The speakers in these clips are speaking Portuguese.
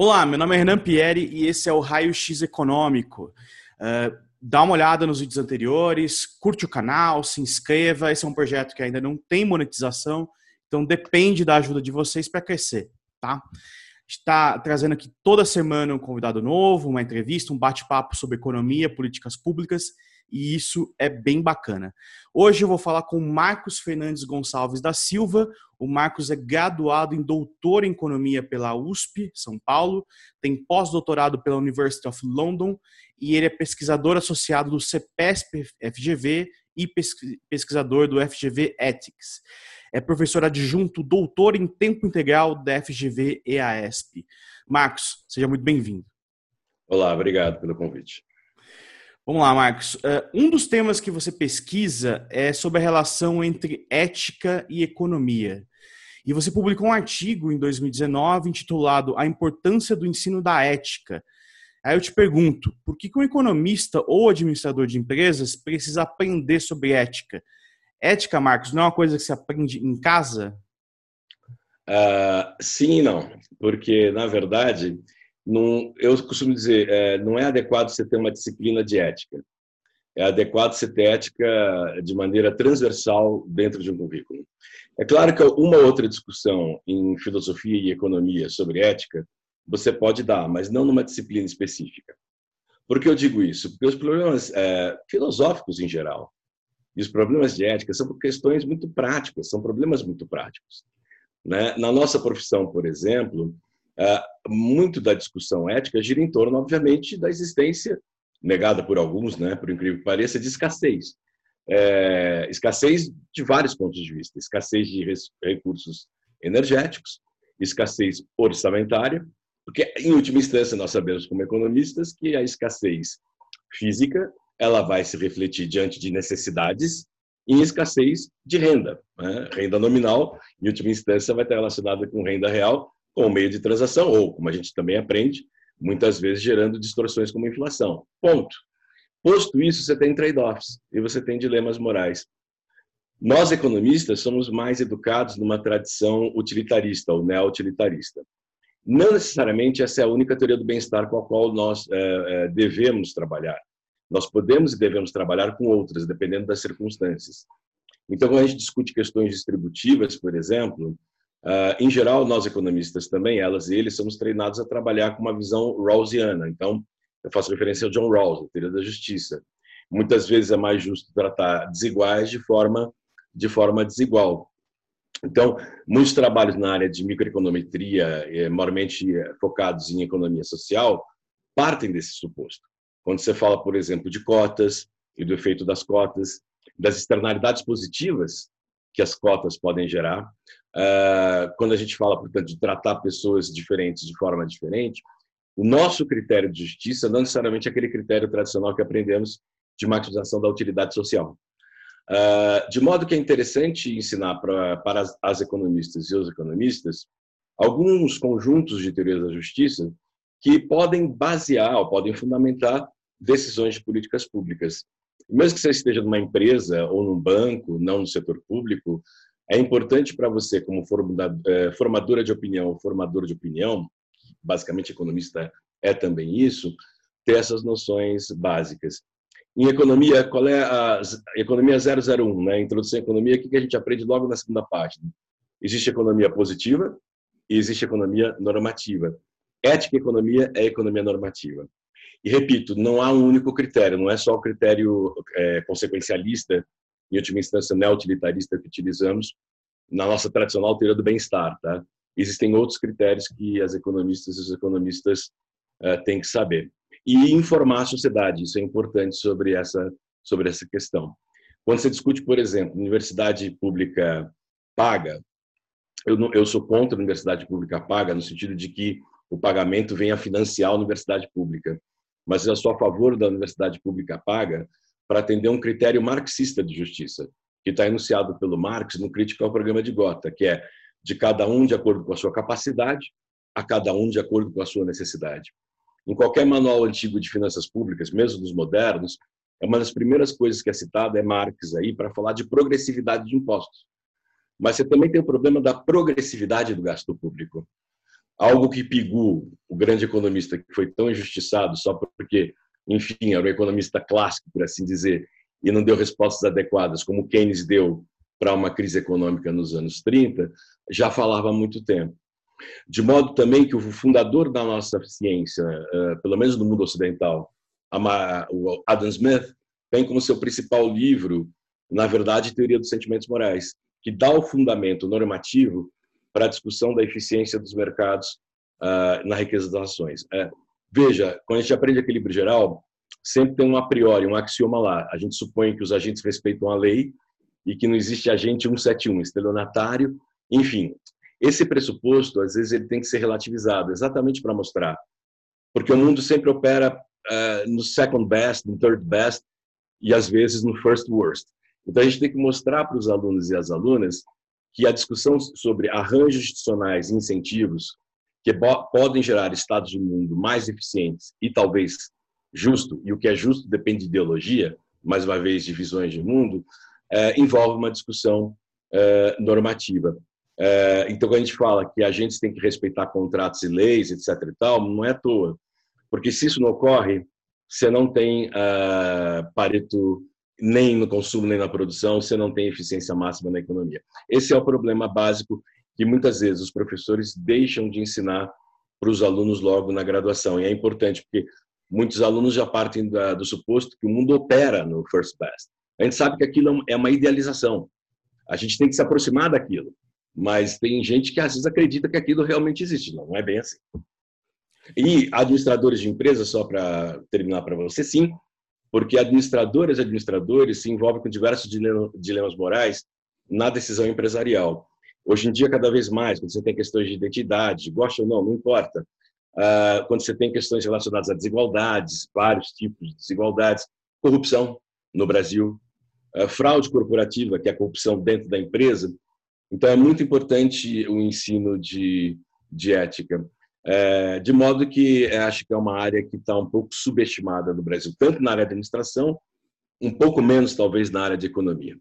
Olá, meu nome é Renan Pieri e esse é o Raio X Econômico. Uh, dá uma olhada nos vídeos anteriores, curte o canal, se inscreva. Esse é um projeto que ainda não tem monetização, então depende da ajuda de vocês para crescer, tá? Está trazendo aqui toda semana um convidado novo, uma entrevista, um bate-papo sobre economia, políticas públicas e isso é bem bacana. Hoje eu vou falar com Marcos Fernandes Gonçalves da Silva. O Marcos é graduado em doutor em economia pela USP, São Paulo, tem pós-doutorado pela University of London e ele é pesquisador associado do CEPESP FGV e pesquisador do FGV Ethics. É professor adjunto doutor em tempo integral da FGV EASP. Marcos, seja muito bem-vindo. Olá, obrigado pelo convite. Vamos lá, Marcos. Uh, um dos temas que você pesquisa é sobre a relação entre ética e economia. E você publicou um artigo em 2019 intitulado A Importância do Ensino da Ética. Aí eu te pergunto, por que, que um economista ou administrador de empresas precisa aprender sobre ética? Ética, Marcos, não é uma coisa que se aprende em casa? Uh, sim e não, porque, na verdade, eu costumo dizer, é, não é adequado você ter uma disciplina de ética. É adequado você ter ética de maneira transversal dentro de um currículo. É claro que uma outra discussão em filosofia e economia sobre ética você pode dar, mas não numa disciplina específica. Por que eu digo isso? Porque os problemas é, filosóficos em geral e os problemas de ética são questões muito práticas, são problemas muito práticos. Né? Na nossa profissão, por exemplo, muito da discussão ética gira em torno, obviamente, da existência, negada por alguns, né, por incrível que pareça, de escassez. É, escassez de vários pontos de vista: escassez de recursos energéticos, escassez orçamentária, porque, em última instância, nós sabemos, como economistas, que a escassez física ela vai se refletir diante de necessidades em escassez de renda. Né? Renda nominal, em última instância, vai estar relacionada com renda real, com meio de transação, ou, como a gente também aprende, muitas vezes gerando distorções como inflação. Ponto. Posto isso, você tem trade-offs e você tem dilemas morais. Nós, economistas, somos mais educados numa tradição utilitarista ou neo-utilitarista. Não necessariamente essa é a única teoria do bem-estar com a qual nós é, devemos trabalhar. Nós podemos e devemos trabalhar com outras, dependendo das circunstâncias. Então, quando a gente discute questões distributivas, por exemplo, Uh, em geral, nós economistas também, elas e eles, somos treinados a trabalhar com uma visão rawlsiana. Então, eu faço referência ao John Rawls, a teoria da justiça. Muitas vezes é mais justo tratar desiguais de forma de forma desigual. Então, muitos trabalhos na área de microeconometria, eh, maiormente eh, focados em economia social, partem desse suposto. Quando você fala, por exemplo, de cotas e do efeito das cotas, das externalidades positivas que as cotas podem gerar. Uh, quando a gente fala, portanto, de tratar pessoas diferentes de forma diferente, o nosso critério de justiça não necessariamente é aquele critério tradicional que aprendemos de maximização da utilidade social. Uh, de modo que é interessante ensinar pra, para as, as economistas e os economistas alguns conjuntos de teorias da justiça que podem basear ou podem fundamentar decisões de políticas públicas mesmo que você esteja numa empresa ou num banco, não no setor público, é importante para você, como é, formadora de opinião, formador de opinião, basicamente economista é também isso, ter essas noções básicas. Em economia, qual é a economia 001, né? Introdução à economia, o que a gente aprende logo na segunda página? Existe economia positiva e existe economia normativa. Ética e economia é economia normativa. E repito, não há um único critério, não é só o critério é, consequencialista, em última instância neo-utilitarista que utilizamos na nossa tradicional teoria do bem-estar. Tá? Existem outros critérios que as economistas e os economistas é, têm que saber. E informar a sociedade, isso é importante sobre essa, sobre essa questão. Quando você discute, por exemplo, universidade pública paga, eu, não, eu sou contra a universidade pública paga, no sentido de que o pagamento venha financiar a universidade pública mas eu sou a favor da universidade pública paga para atender um critério marxista de justiça, que está enunciado pelo Marx no Crítica ao Programa de Gotha, que é de cada um de acordo com a sua capacidade, a cada um de acordo com a sua necessidade. Em qualquer manual antigo de finanças públicas, mesmo dos modernos, é uma das primeiras coisas que é citada é Marx aí para falar de progressividade de impostos. Mas você também tem o problema da progressividade do gasto público. Algo que Pigu, o grande economista que foi tão injustiçado só porque, enfim, era um economista clássico, por assim dizer, e não deu respostas adequadas, como Keynes deu para uma crise econômica nos anos 30, já falava há muito tempo. De modo também que o fundador da nossa ciência, eh, pelo menos no mundo ocidental, o Adam Smith, tem como seu principal livro, na verdade, Teoria dos Sentimentos Morais, que dá o fundamento normativo para a discussão da eficiência dos mercados uh, na riqueza das ações. Veja, quando a gente aprende equilíbrio geral, sempre tem um a priori, um axioma lá. A gente supõe que os agentes respeitam a lei e que não existe agente 171, estelionatário, enfim. Esse pressuposto, às vezes, ele tem que ser relativizado, exatamente para mostrar. Porque o mundo sempre opera uh, no second best, no third best, e às vezes no first worst. Então, a gente tem que mostrar para os alunos e as alunas que a discussão sobre arranjos institucionais e incentivos que podem gerar estados de mundo mais eficientes e talvez justo, e o que é justo depende de ideologia, mais uma vez de visões de mundo, é, envolve uma discussão é, normativa. É, então, quando a gente fala que a gente tem que respeitar contratos e leis, etc. e tal, não é à toa. Porque se isso não ocorre, você não tem uh, Pareto nem no consumo nem na produção, você não tem eficiência máxima na economia. Esse é o problema básico que muitas vezes os professores deixam de ensinar para os alunos logo na graduação. E é importante porque muitos alunos já partem do suposto que o mundo opera no first best. A gente sabe que aquilo é uma idealização. A gente tem que se aproximar daquilo. Mas tem gente que às vezes acredita que aquilo realmente existe. Não, não é bem assim. E administradores de empresas, só para terminar para você, sim, porque administradoras e administradores se envolvem com diversos dilemas morais na decisão empresarial. Hoje em dia, cada vez mais, quando você tem questões de identidade, gosta ou não, não importa. Uh, quando você tem questões relacionadas a desigualdades, vários tipos de desigualdades, corrupção no Brasil, uh, fraude corporativa, que é a corrupção dentro da empresa. Então, é muito importante o ensino de, de ética. É, de modo que acho que é uma área que está um pouco subestimada no Brasil, tanto na área de administração, um pouco menos talvez na área de economia.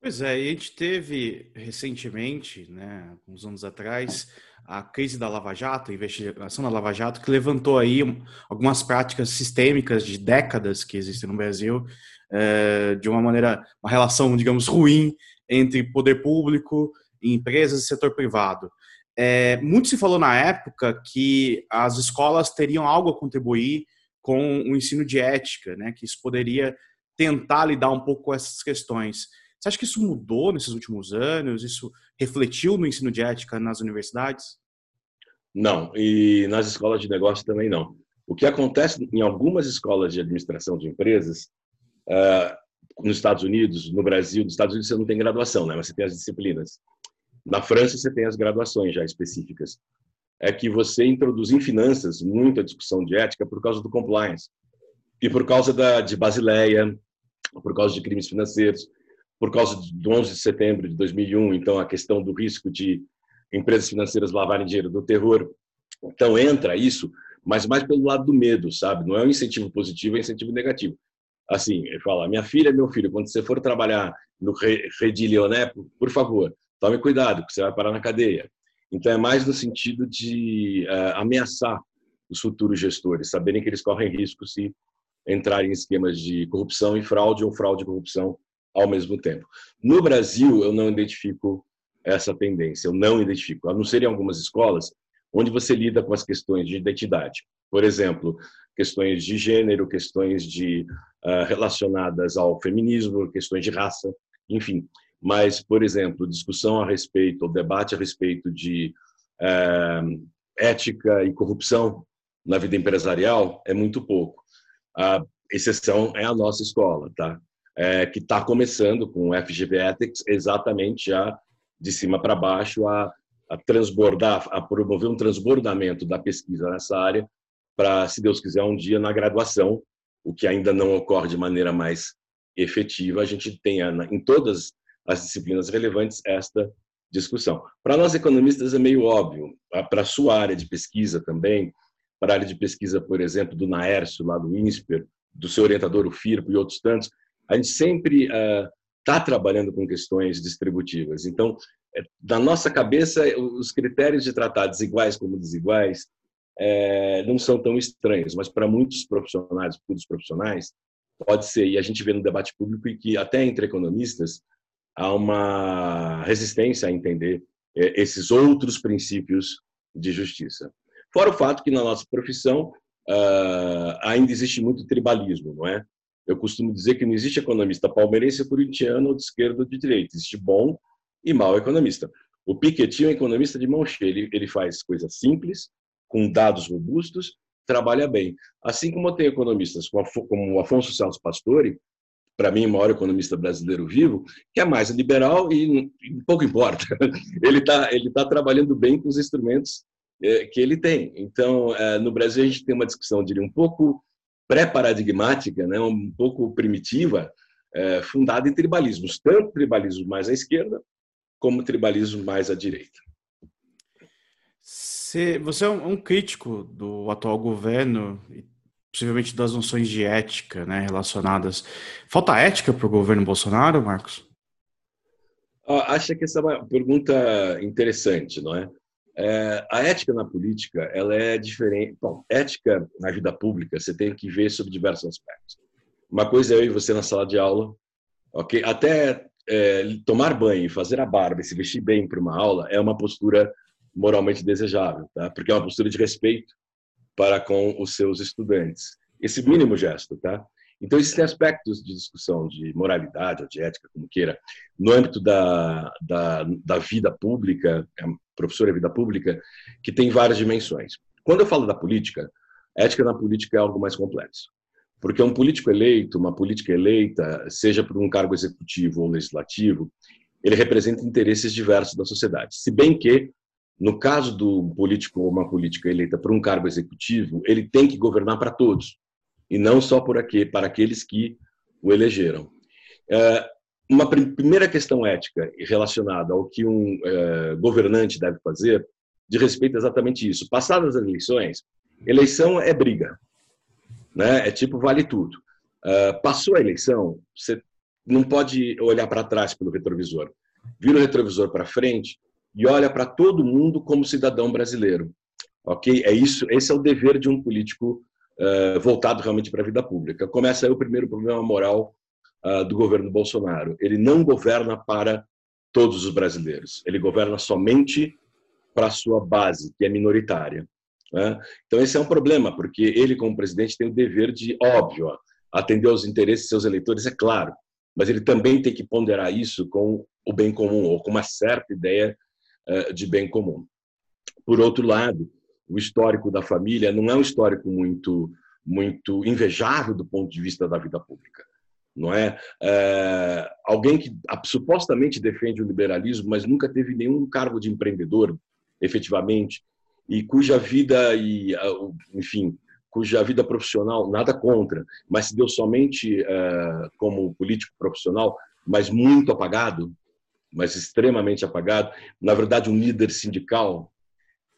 Pois é, e a gente teve recentemente, né, uns anos atrás, a crise da Lava Jato, a investigação da Lava Jato, que levantou aí algumas práticas sistêmicas de décadas que existem no Brasil, é, de uma maneira, uma relação, digamos, ruim entre poder público, empresas e setor privado. É, muito se falou na época que as escolas teriam algo a contribuir com o ensino de ética, né? Que isso poderia tentar lidar um pouco com essas questões. Você acha que isso mudou nesses últimos anos? Isso refletiu no ensino de ética nas universidades? Não, e nas escolas de negócio também não. O que acontece em algumas escolas de administração de empresas, uh, nos Estados Unidos, no Brasil, nos Estados Unidos você não tem graduação, né? Mas você tem as disciplinas. Na França, você tem as graduações já específicas. É que você introduz em finanças muita discussão de ética por causa do compliance. E por causa da, de Basileia, por causa de crimes financeiros, por causa do 11 de setembro de 2001, então a questão do risco de empresas financeiras lavarem dinheiro do terror. Então entra isso, mas mais pelo lado do medo, sabe? Não é um incentivo positivo, é um incentivo negativo. Assim, ele fala: minha filha, meu filho, quando você for trabalhar no Redi Leoné, por favor, tome cuidado, porque você vai parar na cadeia. Então, é mais no sentido de uh, ameaçar os futuros gestores, saberem que eles correm risco se entrarem em esquemas de corrupção e fraude ou fraude e corrupção ao mesmo tempo. No Brasil, eu não identifico essa tendência, eu não identifico, a não ser em algumas escolas onde você lida com as questões de identidade. Por exemplo, questões de gênero, questões de uh, relacionadas ao feminismo, questões de raça, enfim mas, por exemplo, discussão a respeito, ou debate a respeito de é, ética e corrupção na vida empresarial é muito pouco. A exceção é a nossa escola, tá? É, que está começando com o FGV Ethics exatamente já de cima para baixo a, a transbordar, a promover um transbordamento da pesquisa nessa área para, se Deus quiser, um dia na graduação, o que ainda não ocorre de maneira mais efetiva, a gente tenha em todas as disciplinas relevantes esta discussão. Para nós economistas é meio óbvio, para a sua área de pesquisa também, para a área de pesquisa, por exemplo, do Naércio, lá do INSPER, do seu orientador, o FIRPO e outros tantos, a gente sempre está uh, trabalhando com questões distributivas. Então, é, na nossa cabeça, os critérios de tratar desiguais como desiguais é, não são tão estranhos, mas para muitos profissionais, muitos profissionais, pode ser. E a gente vê no debate público que até entre economistas há uma resistência a entender é, esses outros princípios de justiça. Fora o fato que na nossa profissão uh, ainda existe muito tribalismo, não é? Eu costumo dizer que não existe economista palmeirense, corintiano, ou de esquerda ou de direita. Existe bom e mau economista. O Piketty é um economista de mão cheia. Ele, ele faz coisas simples, com dados robustos, trabalha bem. Assim como tem economistas como o Afonso Santos Pastore, para mim, o maior economista brasileiro vivo, que é mais liberal e, e pouco importa. Ele está ele tá trabalhando bem com os instrumentos é, que ele tem. Então, é, no Brasil, a gente tem uma discussão, diria, um pouco pré-paradigmática, né, um pouco primitiva, é, fundada em tribalismos, tanto tribalismo mais à esquerda, como tribalismo mais à direita. Você é um crítico do atual governo e possivelmente das noções de ética né, relacionadas. Falta ética para o governo Bolsonaro, Marcos? Acho que essa é uma pergunta interessante, não é? É, a ética na política, ela é diferente. Bom, ética na vida pública, você tem que ver sobre diversos aspectos. Uma coisa é eu e você na sala de aula, ok? Até é, tomar banho, fazer a barba se vestir bem para uma aula é uma postura moralmente desejável, tá? Porque é uma postura de respeito para com os seus estudantes. Esse mínimo gesto, tá? Então, existem aspectos de discussão de moralidade ou de ética, como queira, no âmbito da, da, da vida pública, é professora vida pública, que tem várias dimensões. Quando eu falo da política, ética na política é algo mais complexo. Porque um político eleito, uma política eleita, seja por um cargo executivo ou legislativo, ele representa interesses diversos da sociedade. Se bem que, no caso do político ou uma política eleita por um cargo executivo, ele tem que governar para todos e não só por aqui, para aqueles que o elegeram. É, uma primeira questão ética relacionada ao que um é, governante deve fazer, de respeito a exatamente isso. Passadas as eleições, eleição é briga, né? É tipo vale tudo. É, passou a eleição, você não pode olhar para trás pelo retrovisor. Vira o retrovisor para frente e olha para todo mundo como cidadão brasileiro. Ok? É isso. Esse é o dever de um político uh, voltado realmente para a vida pública. Começa aí o primeiro problema moral uh, do governo Bolsonaro. Ele não governa para todos os brasileiros. Ele governa somente para a sua base, que é minoritária. Né? Então, esse é um problema, porque ele, como presidente, tem o dever de, óbvio, atender aos interesses de seus eleitores, é claro, mas ele também tem que ponderar isso com o bem comum, ou com uma certa ideia uh, de bem comum. Por outro lado, o histórico da família não é um histórico muito muito invejável do ponto de vista da vida pública não é? é, alguém que supostamente defende o liberalismo, mas nunca teve nenhum cargo de empreendedor, efetivamente, e cuja vida e enfim, cuja vida profissional nada contra, mas se deu somente é, como político profissional, mas muito apagado, mas extremamente apagado. Na verdade, um líder sindical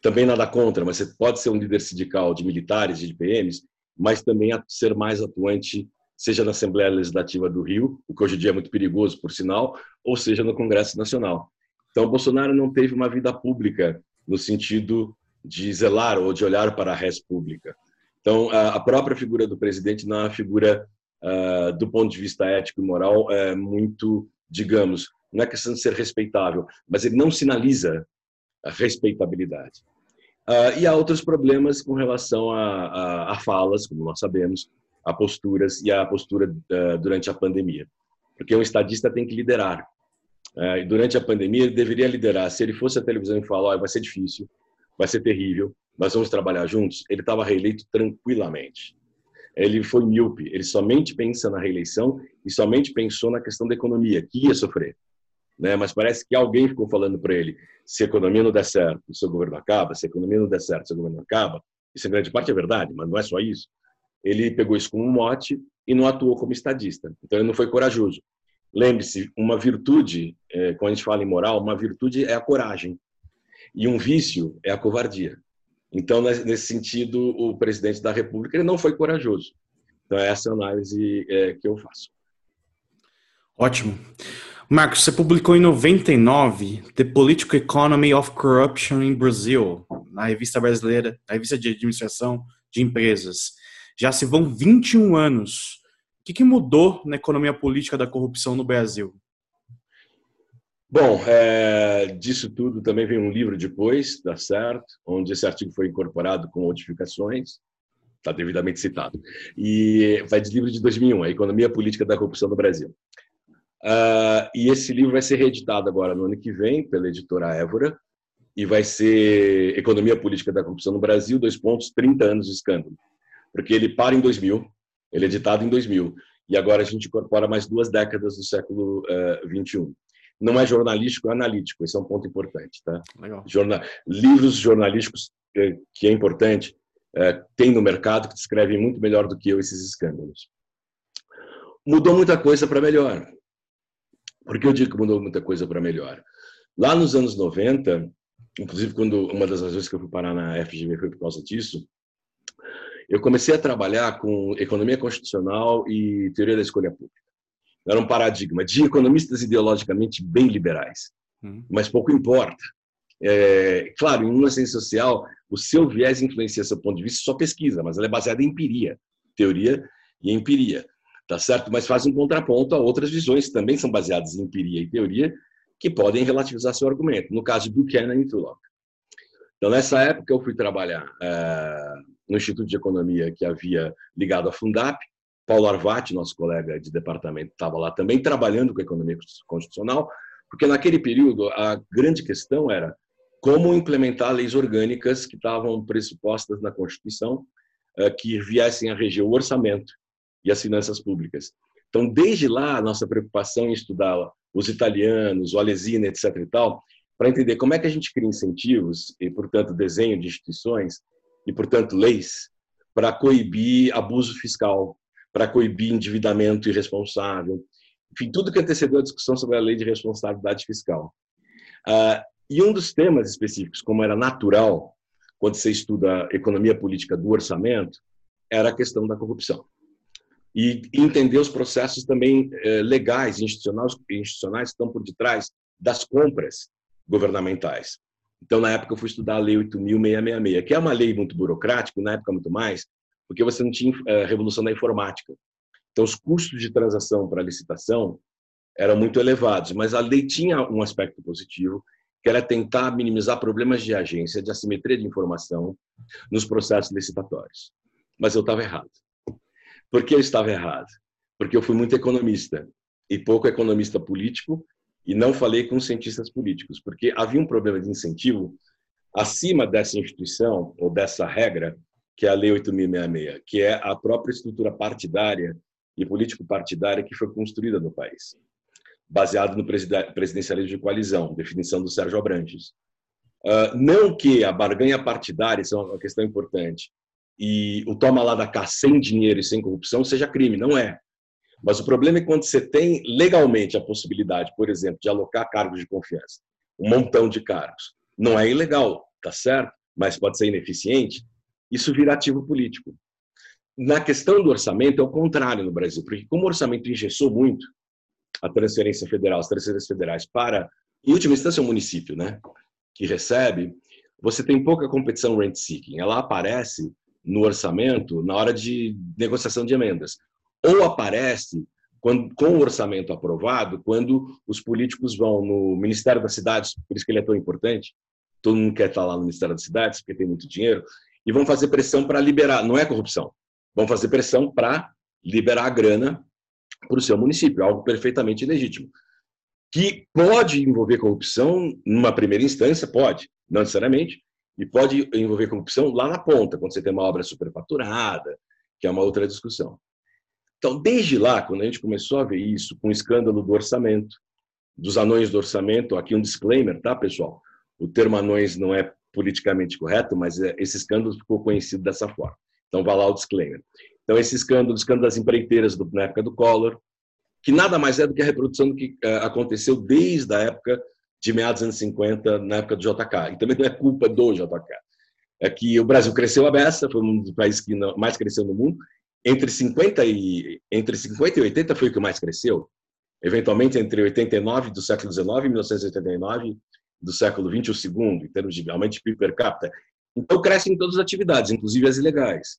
também nada contra, mas você pode ser um líder sindical de militares, de PMs, mas também ser mais atuante, seja na Assembleia Legislativa do Rio, o que hoje em dia é muito perigoso, por sinal, ou seja no Congresso Nacional. Então, Bolsonaro não teve uma vida pública no sentido de zelar ou de olhar para a res pública. Então, a própria figura do presidente não é uma figura, uh, do ponto de vista ético e moral, é muito, digamos, não é questão de ser respeitável, mas ele não sinaliza a respeitabilidade. Uh, e há outros problemas com relação a, a, a, falas, como nós sabemos, a posturas e a postura uh, durante a pandemia. Porque um estadista tem que liderar. Uh, durante a pandemia, ele deveria liderar. Se ele fosse à televisão e falar, oh, vai ser difícil, vai ser terrível, nós vamos trabalhar juntos, ele estava reeleito tranquilamente. Ele foi míope, ele somente pensa na reeleição e somente pensou na questão da economia, que ia sofrer né? Mas parece que alguém ficou falando para ele: se a economia não der certo, o seu governo acaba. Se a economia não der certo, o seu governo acaba. Isso em grande parte é verdade, mas não é só isso. Ele pegou isso como um mote e não atuou como estadista. Então ele não foi corajoso. Lembre-se, uma virtude, é, quando a gente fala em moral, uma virtude é a coragem e um vício é a covardia. Então, nesse sentido, o presidente da República ele não foi corajoso. Então, é essa análise é, que eu faço. Ótimo. Marcos, você publicou em 99 The Political Economy of Corruption in Brazil, na revista brasileira, na revista de administração de empresas. Já se vão 21 anos. O que, que mudou na economia política da corrupção no Brasil? Bom, é, disso tudo também vem um livro depois, tá certo? Onde esse artigo foi incorporado com modificações, está devidamente citado. E vai de livro de 2001, A Economia Política da Corrupção no Brasil. Uh, e esse livro vai ser reeditado agora no ano que vem pela editora Évora e vai ser Economia Política da Corrupção no Brasil, dois pontos, 30 anos de escândalo. Porque ele para em 2000, ele é editado em 2000, e agora a gente incorpora mais duas décadas do século uh, 21 não é jornalístico, é analítico. Esse é um ponto importante. Tá? Legal. Jornal... Livros jornalísticos, é, que é importante, é, tem no mercado que descrevem muito melhor do que eu esses escândalos. Mudou muita coisa para melhor. Por que eu digo que mudou muita coisa para melhor? Lá nos anos 90, inclusive quando uma das razões que eu fui parar na FGV foi por causa disso, eu comecei a trabalhar com economia constitucional e teoria da escolha pública era um paradigma de economistas ideologicamente bem liberais, hum. mas pouco importa. É, claro, em uma ciência social, o seu viés influencia seu ponto de vista só pesquisa, mas ela é baseada em empiria, teoria e empiria, tá certo? Mas faz um contraponto a outras visões que também são baseadas em empiria e teoria, que podem relativizar seu argumento. No caso de Buchanan e Tulloch. Então, nessa época, eu fui trabalhar é, no Instituto de Economia que havia ligado à Fundap, Paulo Arvati, nosso colega de departamento, estava lá também trabalhando com a economia constitucional, porque naquele período a grande questão era como implementar leis orgânicas que estavam pressupostas na Constituição, eh, que viessem a reger o orçamento e as finanças públicas. Então, desde lá, a nossa preocupação em estudar os italianos, o Alesina, etc. e tal, para entender como é que a gente cria incentivos e, portanto, desenho de instituições e, portanto, leis para coibir abuso fiscal, para coibir endividamento irresponsável, enfim, tudo que antecedeu a discussão sobre a lei de responsabilidade fiscal. Uh, e um dos temas específicos, como era natural quando você estuda economia política do orçamento, era a questão da corrupção. E entender os processos também eh, legais, institucionais, institucionais que estão por detrás das compras governamentais. Então, na época, eu fui estudar a Lei 8.666, que é uma lei muito burocrática, na época muito mais, porque você não tinha a eh, revolução da informática. Então, os custos de transação para licitação eram muito elevados, mas a lei tinha um aspecto positivo, que era tentar minimizar problemas de agência, de assimetria de informação nos processos licitatórios. Mas eu estava errado. Por que eu estava errado? Porque eu fui muito economista e pouco economista político e não falei com cientistas políticos, porque havia um problema de incentivo acima dessa instituição ou dessa regra que é a Lei 8.066, que é a própria estrutura partidária e político-partidária que foi construída no país, baseado no presidencialismo de coalizão, definição do Sérgio Abrantes. Uh, não que a barganha partidária, isso é uma questão importante, e o toma lá da cá sem dinheiro e sem corrupção seja crime, não é. Mas o problema é quando você tem legalmente a possibilidade, por exemplo, de alocar cargos de confiança, um montão de cargos. Não é ilegal, tá certo? Mas pode ser ineficiente isso vira ativo político. Na questão do orçamento, é o contrário no Brasil, porque como o orçamento engessou muito a transferência federal, as transferências federais para, em última instância, o município, né, que recebe, você tem pouca competição rent-seeking. Ela aparece no orçamento na hora de negociação de emendas. Ou aparece quando, com o orçamento aprovado, quando os políticos vão no Ministério das Cidades, por isso que ele é tão importante, todo mundo quer estar lá no Ministério das Cidades, porque tem muito dinheiro, e vão fazer pressão para liberar. Não é corrupção. Vão fazer pressão para liberar a grana para o seu município, algo perfeitamente legítimo. Que pode envolver corrupção numa primeira instância, pode, não necessariamente, e pode envolver corrupção lá na ponta, quando você tem uma obra superfaturada, que é uma outra discussão. Então, desde lá, quando a gente começou a ver isso, com o escândalo do orçamento, dos anões do orçamento, aqui um disclaimer, tá, pessoal? O termo anões não é politicamente correto, mas é, esse escândalo ficou conhecido dessa forma. Então, vai lá o disclaimer. Então, esse escândalo, o escândalo das empreiteiras do, na época do Collor, que nada mais é do que a reprodução do que uh, aconteceu desde a época de meados dos anos 50, na época do JK. E também não é culpa do JK. É que o Brasil cresceu a beça, foi um dos países que mais cresceu no mundo. Entre 50 e entre 50 e 80 foi o que mais cresceu. Eventualmente entre 89 do século XIX e 1989 do século XX, o segundo, em termos de aumento de PIB per capita. Então, crescem todas as atividades, inclusive as ilegais.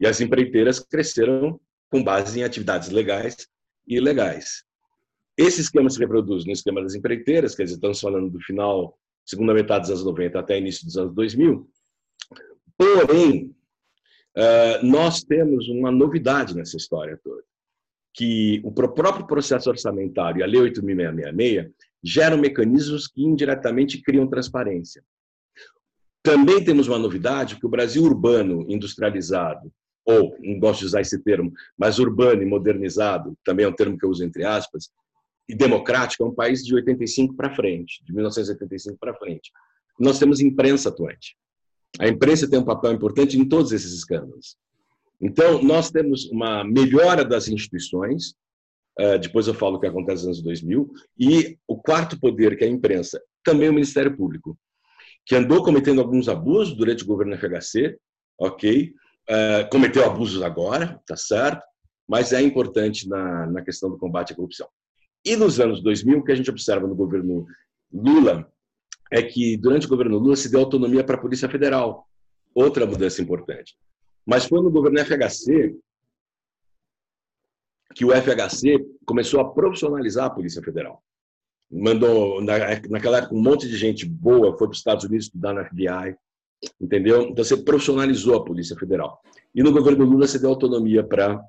E as empreiteiras cresceram com base em atividades legais e ilegais. Esse esquema se reproduz no esquema das empreiteiras, quer dizer, estamos falando do final, segunda metade dos anos 90 até início dos anos 2000. Porém, eh, nós temos uma novidade nessa história toda, que o próprio processo orçamentário a Lei 8.666 geram mecanismos que indiretamente criam transparência. Também temos uma novidade que o Brasil urbano industrializado, ou não gosto de usar esse termo, mas urbano e modernizado, também é um termo que eu uso entre aspas, e democrático, é um país de 85 para frente, de 1985 para frente. Nós temos imprensa atuante. A imprensa tem um papel importante em todos esses escândalos. Então, nós temos uma melhora das instituições, eh, depois eu falo o que acontece nos anos 2000, e o quarto poder, que é a imprensa, também o Ministério Público, que andou cometendo alguns abusos durante o governo FHC, ok? Eh, cometeu abusos agora, tá certo? Mas é importante na, na questão do combate à corrupção. E nos anos 2000, o que a gente observa no governo Lula é que durante o governo Lula se deu autonomia para a Polícia Federal, outra mudança importante. Mas foi no governo FHC que o FHC começou a profissionalizar a Polícia Federal. Mandou, naquela época, um monte de gente boa foi para os Estados Unidos estudar na FBI, entendeu? Então você profissionalizou a Polícia Federal. E no governo Lula você deu autonomia para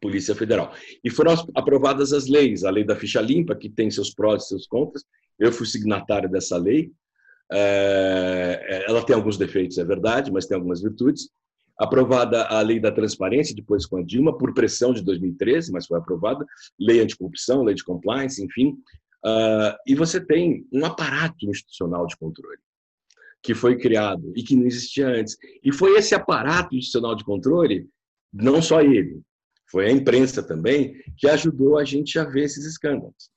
Polícia Federal. E foram aprovadas as leis, a lei da ficha limpa, que tem seus prós e seus contras, eu fui signatário dessa lei. É, ela tem alguns defeitos, é verdade, mas tem algumas virtudes. Aprovada a lei da transparência, depois com a Dilma, por pressão de 2013, mas foi aprovada. Lei anticorrupção, lei de compliance, enfim. Uh, e você tem um aparato institucional de controle que foi criado e que não existia antes. E foi esse aparato institucional de controle, não só ele, foi a imprensa também, que ajudou a gente a ver esses escândalos.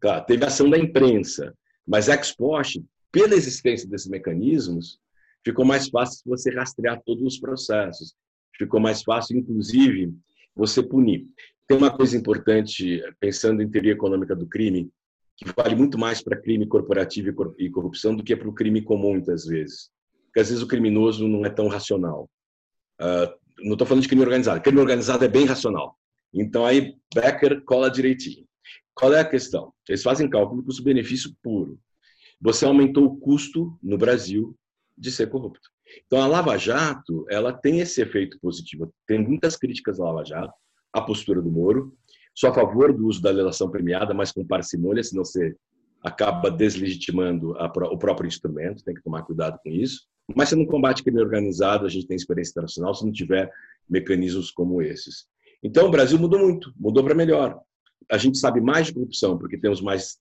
Claro, teve ação da imprensa, mas ex post, pela existência desses mecanismos, ficou mais fácil você rastrear todos os processos. Ficou mais fácil, inclusive, você punir. Tem uma coisa importante, pensando em teoria econômica do crime, que vale muito mais para crime corporativo e corrupção do que para o crime comum, muitas vezes. Porque às vezes o criminoso não é tão racional. Uh, não estou falando de crime organizado. Crime organizado é bem racional. Então aí Becker cola direitinho. Qual é a questão? Eles fazem cálculo custo-benefício puro. Você aumentou o custo no Brasil de ser corrupto. Então, a Lava Jato, ela tem esse efeito positivo. Tem muitas críticas à Lava Jato, à postura do Moro. Sou a favor do uso da legislação premiada, mas com parcimônia, senão você acaba deslegitimando a, o próprio instrumento, tem que tomar cuidado com isso. Mas se não combate crime organizado, a gente tem experiência internacional, se não tiver mecanismos como esses. Então, o Brasil mudou muito, mudou para melhor a gente sabe mais de corrupção porque temos mais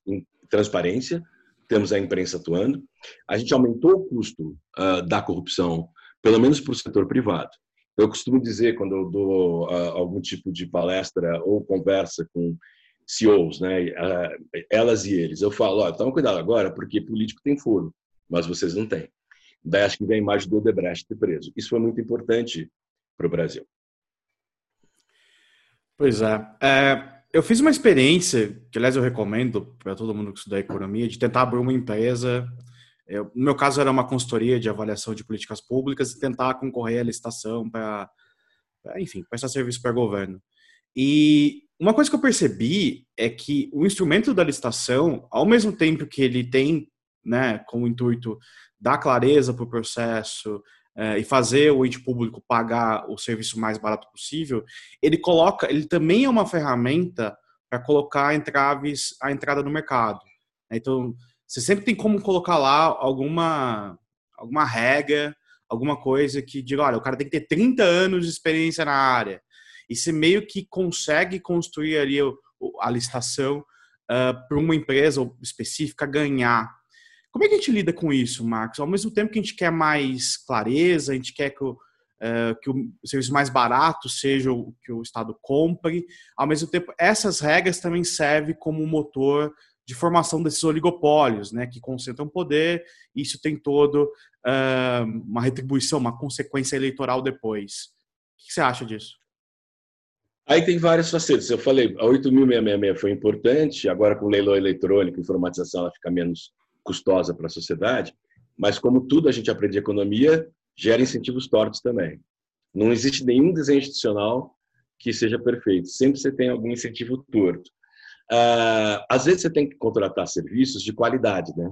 transparência, temos a imprensa atuando. A gente aumentou o custo uh, da corrupção, pelo menos para o setor privado. Eu costumo dizer, quando eu dou uh, algum tipo de palestra ou conversa com CEOs, né, uh, elas e eles, eu falo: ó, toma cuidado agora, porque político tem furo, mas vocês não têm. Daí acho que vem a imagem do Odebrecht preso. Isso foi muito importante para o Brasil. Pois é. é eu fiz uma experiência, que aliás eu recomendo para todo mundo que estuda economia, de tentar abrir uma empresa. Eu, no meu caso era uma consultoria de avaliação de políticas públicas e tentar concorrer à licitação para, enfim, prestar serviço para governo. E uma coisa que eu percebi é que o instrumento da licitação, ao mesmo tempo que ele tem, né, como intuito dar clareza para o processo, é, e fazer o ente público pagar o serviço mais barato possível, ele coloca, ele também é uma ferramenta para colocar entraves à entrada no mercado. Então, você sempre tem como colocar lá alguma alguma regra, alguma coisa que diga, olha, o cara tem que ter 30 anos de experiência na área. E você meio que consegue construir ali a licitação uh, para uma empresa específica ganhar. Como é que a gente lida com isso, Marcos? Ao mesmo tempo que a gente quer mais clareza, a gente quer que o, uh, que o serviço mais barato seja o que o Estado compre, ao mesmo tempo, essas regras também servem como motor de formação desses oligopólios, né, que concentram poder, e isso tem todo uh, uma retribuição, uma consequência eleitoral depois. O que você acha disso? Aí tem várias facetas. Eu falei, a 8.666 foi importante, agora com o leilão eletrônico, informatização, ela fica menos custosa para a sociedade, mas como tudo a gente aprende economia, gera incentivos tortos também. Não existe nenhum desenho institucional que seja perfeito. Sempre você tem algum incentivo torto. Uh, às vezes você tem que contratar serviços de qualidade, né?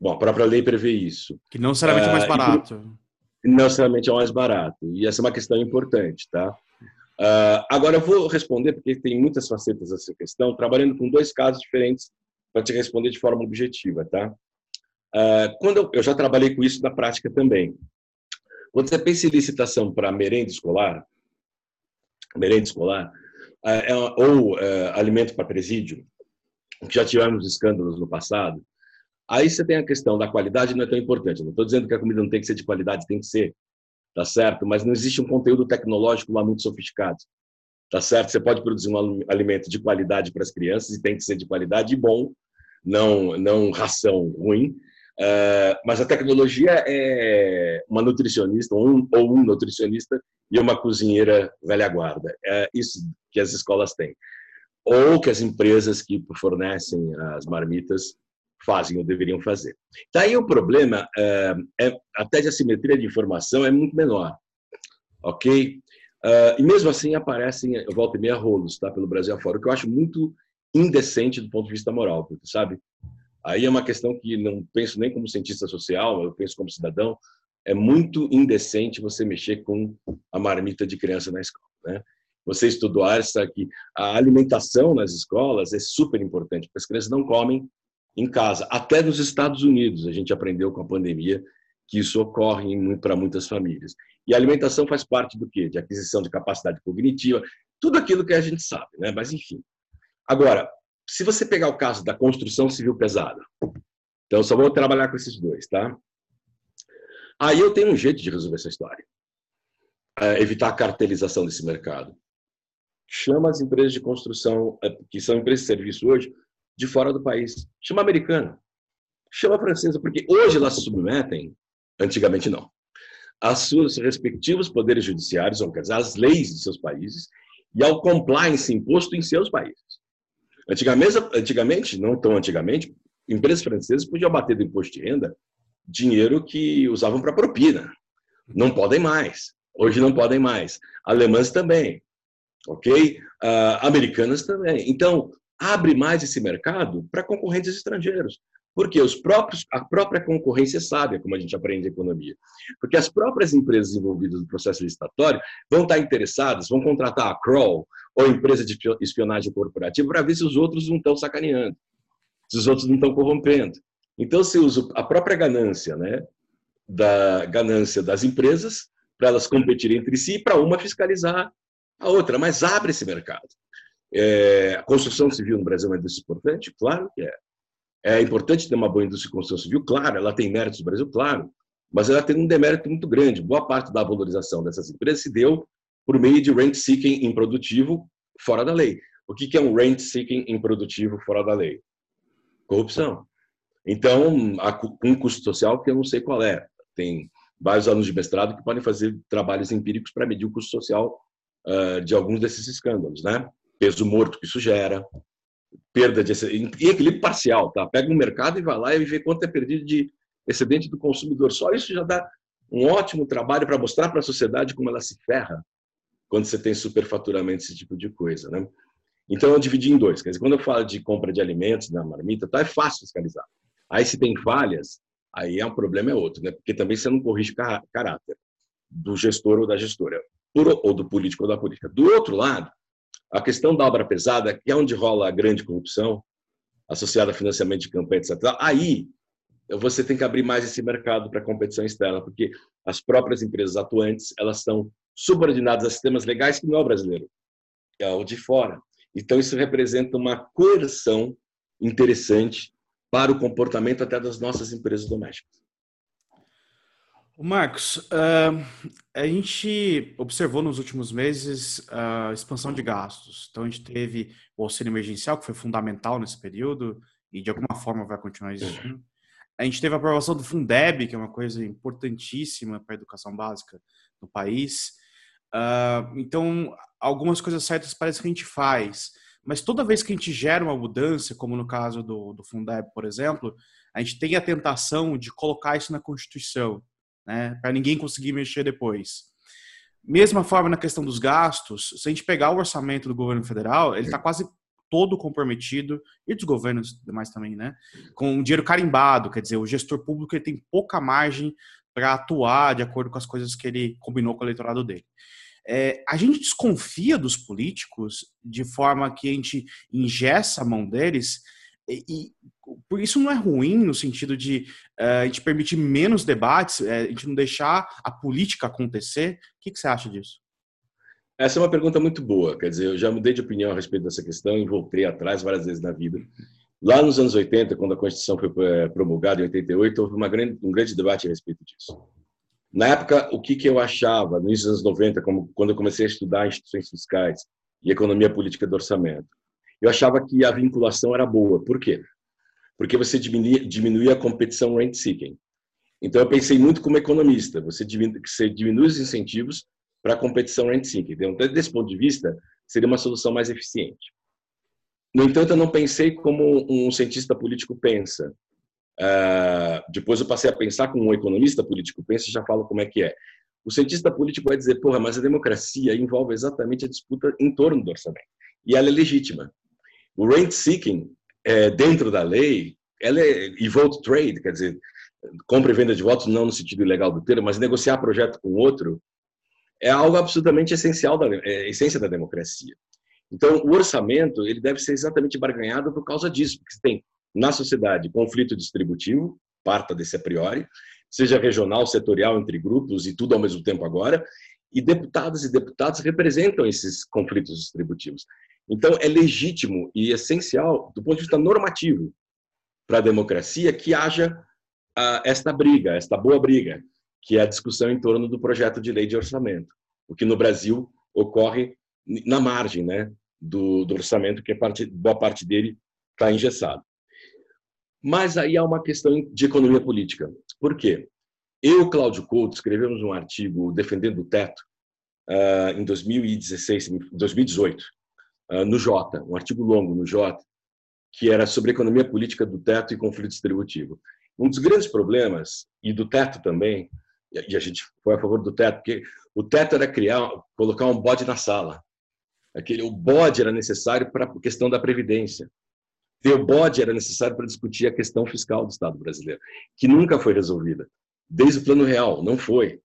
Bom, a própria lei prevê isso. Que não necessariamente é mais barato. Por... Não necessariamente é mais barato. E essa é uma questão importante, tá? Uh, agora eu vou responder, porque tem muitas facetas dessa questão, trabalhando com dois casos diferentes para te responder de forma objetiva, tá? quando eu, eu já trabalhei com isso na prática também. Quando você pensa em licitação para merenda escolar, merenda escolar, é, é ou é, alimento para presídio, que já tivemos escândalos no passado, aí você tem a questão da qualidade, não é tão importante. Não estou dizendo que a comida não tem que ser de qualidade, tem que ser, tá certo? Mas não existe um conteúdo tecnológico lá muito sofisticado, tá certo? Você pode produzir um alimento de qualidade para as crianças e tem que ser de qualidade e bom, não, não ração ruim, Uh, mas a tecnologia é uma nutricionista, um, ou um nutricionista e uma cozinheira velha guarda. É isso que as escolas têm. Ou que as empresas que fornecem as marmitas fazem ou deveriam fazer. Daí o problema, é, é, até de assimetria de informação é muito menor. Ok? Uh, e mesmo assim aparecem, volta e meia, rolos tá, pelo Brasil afora, o que eu acho muito indecente do ponto de vista moral, sabe? Aí é uma questão que não penso nem como cientista social, eu penso como cidadão. É muito indecente você mexer com a marmita de criança na escola. Né? Você estudou sabe que a alimentação nas escolas é super importante, porque as crianças não comem em casa. Até nos Estados Unidos, a gente aprendeu com a pandemia que isso ocorre para muitas famílias. E a alimentação faz parte do quê? De aquisição de capacidade cognitiva, tudo aquilo que a gente sabe, né? Mas enfim. Agora, se você pegar o caso da construção civil pesada, então só vou trabalhar com esses dois, tá? Aí eu tenho um jeito de resolver essa história. É evitar a cartelização desse mercado. Chama as empresas de construção, é, que são empresas de serviço hoje, de fora do país. Chama americana. Chama francesa, porque hoje elas se submetem, antigamente não, aos seus respectivos poderes judiciários, ou quer dizer, às leis de seus países, e ao compliance imposto em seus países. Antigamente, antigamente, não tão antigamente, empresas francesas podiam bater do imposto de renda dinheiro que usavam para propina. Não podem mais. Hoje não podem mais. Alemãs também. Ok? Uh, americanas também. Então, abre mais esse mercado para concorrentes estrangeiros. Porque os próprios, a própria concorrência sabe, como a gente aprende economia. Porque as próprias empresas envolvidas no processo licitatório vão estar interessadas, vão contratar a Kroll ou empresa de espionagem corporativa para ver se os outros não estão sacaneando, se os outros não estão corrompendo. Então, se usa a própria ganância, né, da ganância das empresas para elas competirem entre si, para uma fiscalizar a outra, mas abre esse mercado. É, a construção civil no Brasil é uma importante? Claro que é. É importante ter uma boa indústria de construção civil, claro, ela tem méritos no Brasil, claro, mas ela tem um demérito muito grande. Boa parte da valorização dessas empresas se deu por meio de rent seeking improdutivo fora da lei. O que é um rent seeking improdutivo fora da lei? Corrupção. Então, um custo social que eu não sei qual é. Tem vários alunos de mestrado que podem fazer trabalhos empíricos para medir o custo social de alguns desses escândalos, né? Peso morto que isso gera, perda de em equilíbrio parcial, tá? Pega um mercado e vai lá e vê quanto é perdido de excedente do consumidor. Só isso já dá um ótimo trabalho para mostrar para a sociedade como ela se ferra quando você tem superfaturamento esse tipo de coisa, né? Então eu dividi em dois. Quer dizer, quando eu falo de compra de alimentos na marmita, tá é fácil fiscalizar. Aí se tem falhas, aí é um problema é outro, né? Porque também você não corrige caráter do gestor ou da gestora, ou do político ou da política. Do outro lado, a questão da obra pesada, que é onde rola a grande corrupção, associada a financiamento de campanha, etc. Aí você tem que abrir mais esse mercado para competição externa, porque as próprias empresas atuantes elas estão subordinadas a sistemas legais que não é o brasileiro, é o de fora. Então isso representa uma coerção interessante para o comportamento até das nossas empresas domésticas. Marcos, uh, a gente observou nos últimos meses a expansão de gastos. Então, a gente teve o auxílio emergencial, que foi fundamental nesse período e de alguma forma vai continuar existindo. A gente teve a aprovação do Fundeb, que é uma coisa importantíssima para a educação básica no país. Uh, então, algumas coisas certas parece que a gente faz, mas toda vez que a gente gera uma mudança, como no caso do, do Fundeb, por exemplo, a gente tem a tentação de colocar isso na Constituição né, para ninguém conseguir mexer depois. Mesma forma na questão dos gastos, se a gente pegar o orçamento do governo federal, ele está quase todo comprometido, e dos governos demais também, né? Com dinheiro carimbado, quer dizer, o gestor público ele tem pouca margem para atuar de acordo com as coisas que ele combinou com o eleitorado dele. É, a gente desconfia dos políticos de forma que a gente ingessa a mão deles e, por isso não é ruim no sentido de uh, a gente permitir menos debates, uh, a gente não deixar a política acontecer. O que, que, você acha disso? Essa é uma pergunta muito boa. Quer dizer, eu já mudei de opinião a respeito dessa questão e voltei atrás várias vezes na vida. Lá nos anos 80, quando a Constituição foi eh, promulgada, em 88, houve grande, um grande debate a respeito disso. Na época, o que, que eu achava, nos anos 90, como, quando eu comecei a estudar instituições fiscais e economia política do orçamento, eu achava que a vinculação era boa. Por quê? Porque você diminuía, diminuía a competição rent-seeking. Então, eu pensei muito como economista. Você diminui, você diminui os incentivos para a competição rent-seeking. Então, desse ponto de vista, seria uma solução mais eficiente. No entanto, eu não pensei como um cientista político pensa. Uh, depois eu passei a pensar como um economista político pensa e já falo como é que é. O cientista político vai dizer, porra, mas a democracia envolve exatamente a disputa em torno do orçamento. E ela é legítima. O rent seeking, é, dentro da lei, ela é, e vote trade, quer dizer, compra e venda de votos, não no sentido ilegal do termo, mas negociar projeto com outro, é algo absolutamente essencial da é, essência da democracia. Então, o orçamento ele deve ser exatamente barganhado por causa disso, porque tem na sociedade conflito distributivo, parta desse a priori, seja regional, setorial, entre grupos e tudo ao mesmo tempo agora, e deputadas e deputados representam esses conflitos distributivos. Então, é legítimo e essencial, do ponto de vista normativo, para a democracia, que haja uh, esta briga, esta boa briga, que é a discussão em torno do projeto de lei de orçamento, o que no Brasil ocorre na margem né, do, do orçamento, que é parte, boa parte dele está engessado. Mas aí há uma questão de economia política. Por quê? Eu, Cláudio Couto, escrevemos um artigo defendendo o teto uh, em 2016, 2018, uh, no Jota, um artigo longo no Jota, que era sobre economia política do teto e conflito distributivo. Um dos grandes problemas, e do teto também, e a gente foi a favor do teto, porque o teto era criar, colocar um bode na sala. Aquele, o bode era necessário para a questão da previdência. Ter o bode era necessário para discutir a questão fiscal do Estado brasileiro, que nunca foi resolvida. Desde o plano real, não foi.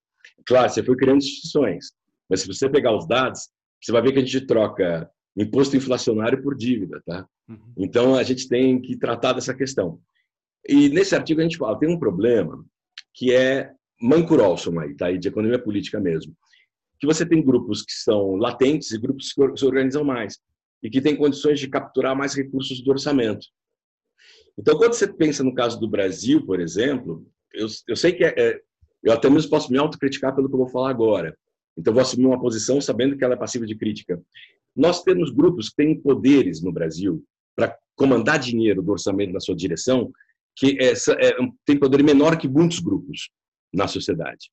Claro, você foi criando instituições, mas se você pegar os dados, você vai ver que a gente troca imposto inflacionário por dívida, tá? Uhum. Então a gente tem que tratar dessa questão. E nesse artigo a gente fala, tem um problema que é Mancur aí, tá? aí de economia política mesmo, que você tem grupos que são latentes e grupos que se organizam mais e que têm condições de capturar mais recursos do orçamento. Então, quando você pensa no caso do Brasil, por exemplo, eu, eu sei que é, é, eu até mesmo posso me autocriticar pelo que eu vou falar agora. Então, vou assumir uma posição sabendo que ela é passiva de crítica. Nós temos grupos que têm poderes no Brasil para comandar dinheiro do orçamento na sua direção, que é, é, tem poder menor que muitos grupos na sociedade.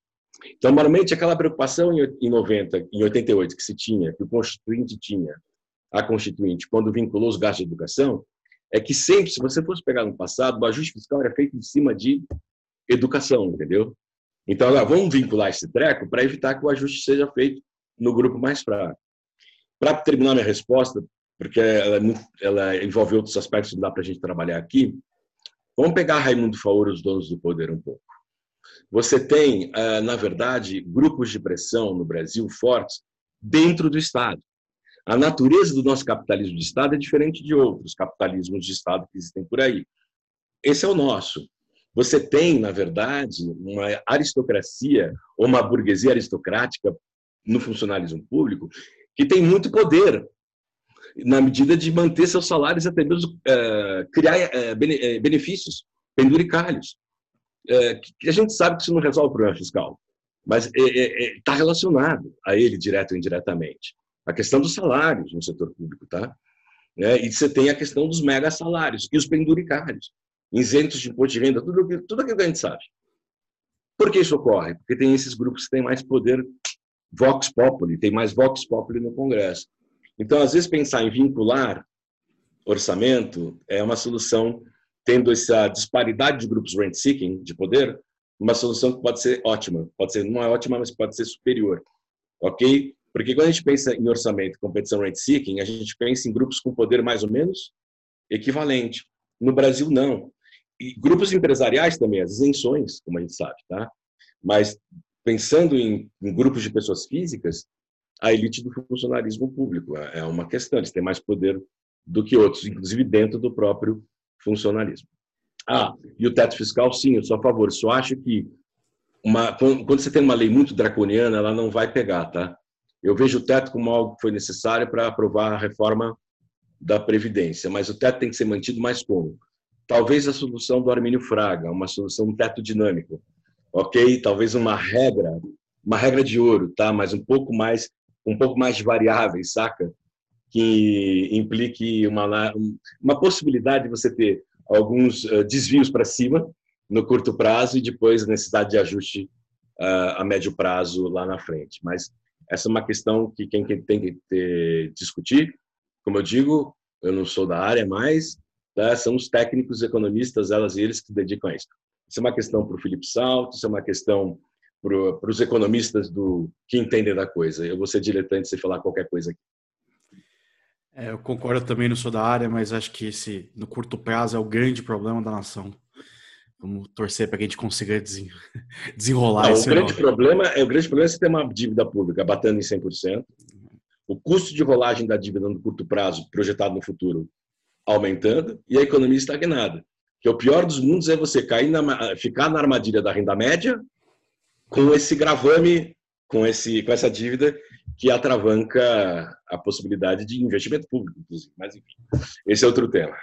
Então, normalmente, aquela preocupação em 90, em 88 que se tinha, que o Constituinte tinha, a Constituinte, quando vinculou os gastos de educação, é que sempre, se você fosse pegar no passado, o ajuste fiscal era feito em cima de educação, entendeu? Então, agora, vamos vincular esse treco para evitar que o ajuste seja feito no grupo mais fraco. Para terminar minha resposta, porque ela, é ela envolve outros aspectos que não dá para a gente trabalhar aqui, vamos pegar Raimundo Faoro, os donos do poder, um pouco. Você tem, ah, na verdade, grupos de pressão no Brasil fortes dentro do Estado. A natureza do nosso capitalismo de Estado é diferente de outros capitalismos de Estado que existem por aí. Esse é o nosso. Você tem, na verdade, uma aristocracia ou uma burguesia aristocrática no funcionalismo público que tem muito poder na medida de manter seus salários até mesmo uh, criar uh, benefícios penduricalhos é, que a gente sabe que isso não resolve o problema fiscal, mas está é, é, é, relacionado a ele direto ou indiretamente. A questão dos salários no setor público, tá? É, e você tem a questão dos mega salários e os penduricários, isentos de imposto de renda, tudo, tudo aquilo que a gente sabe. Por que isso ocorre? Porque tem esses grupos que têm mais poder vox populi, tem mais vox populi no Congresso. Então, às vezes, pensar em vincular orçamento é uma solução tendo essa disparidade de grupos rent-seeking, de poder, uma solução que pode ser ótima, pode ser não é ótima, mas pode ser superior, ok? Porque quando a gente pensa em orçamento, competição rent seeking, a gente pensa em grupos com poder mais ou menos equivalente. No Brasil não. E grupos empresariais também, as isenções, como a gente sabe, tá? Mas pensando em, em grupos de pessoas físicas, a elite do funcionalismo público é, é uma questão, eles têm mais poder do que outros, inclusive dentro do próprio funcionalismo. Ah, e o teto fiscal, sim, eu sou a favor. Só acho que uma, quando você tem uma lei muito draconiana, ela não vai pegar, tá? Eu vejo o teto como algo que foi necessário para aprovar a reforma da Previdência, mas o teto tem que ser mantido mais como? Talvez a solução do Armínio Fraga, uma solução um teto dinâmico, ok? Talvez uma regra, uma regra de ouro, tá? Mas um pouco mais, um pouco mais de variáveis, saca? Que implique uma, uma possibilidade de você ter alguns uh, desvios para cima no curto prazo e depois a necessidade de ajuste uh, a médio prazo lá na frente. Mas essa é uma questão que quem, tem que ter, discutir. Como eu digo, eu não sou da área, mas tá, são os técnicos economistas, elas e eles, que dedicam a isso. Isso é uma questão para o Felipe Salto, isso é uma questão para os economistas do que entendem da coisa. Eu vou ser diletante se falar qualquer coisa aqui. É, eu concordo também, não sou da área, mas acho que esse, no curto prazo, é o grande problema da nação. Vamos torcer para que a gente consiga desenrolar não, esse o grande problema é O grande problema é você ter uma dívida pública batendo em 100%, o custo de rolagem da dívida no curto prazo, projetado no futuro, aumentando, e a economia estagnada. Que o pior dos mundos é você cair na, ficar na armadilha da renda média com esse gravame, com, esse, com essa dívida que atravanca a possibilidade de investimento público, inclusive. Mas, enfim, esse é outro tema.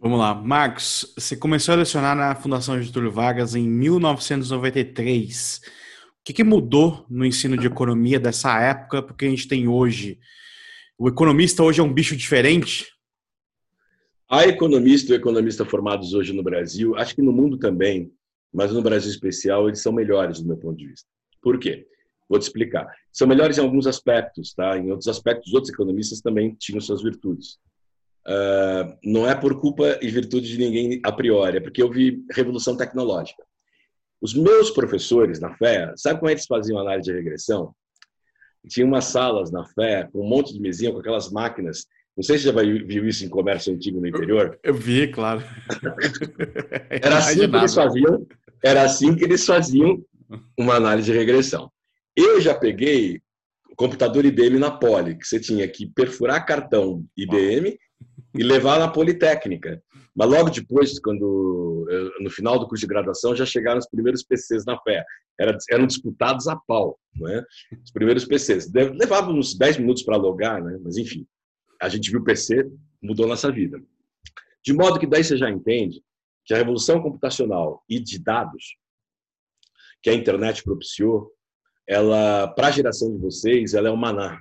Vamos lá. Marcos, você começou a lecionar na Fundação Getúlio Vargas em 1993. O que, que mudou no ensino de economia dessa época para o que a gente tem hoje? O economista hoje é um bicho diferente? Há economista e economista formados hoje no Brasil, acho que no mundo também, mas no Brasil especial, eles são melhores do meu ponto de vista. Por quê? Vou te explicar. São melhores em alguns aspectos, tá? Em outros aspectos, outros economistas também tinham suas virtudes. Uh, não é por culpa e virtude de ninguém a priori, é porque eu vi revolução tecnológica. Os meus professores na FEA, sabe como é eles faziam análise de regressão? Tinha umas salas na FEA com um monte de mesinha com aquelas máquinas. Não sei se você já viu isso em comércio antigo no interior. Eu, eu vi, claro. era assim que eles faziam. Era assim que eles faziam uma análise de regressão. Eu já peguei o computador IBM na Poli, que você tinha que perfurar cartão IBM e levar na Politécnica. Mas logo depois, quando no final do curso de graduação, já chegaram os primeiros PCs na fé. eram disputados a pau, né? Os primeiros PCs. Levavam uns 10 minutos para logar, né? Mas enfim, a gente viu o PC, mudou nossa vida. De modo que daí você já entende que a revolução computacional e de dados que a internet propiciou ela para a geração de vocês, ela é um maná.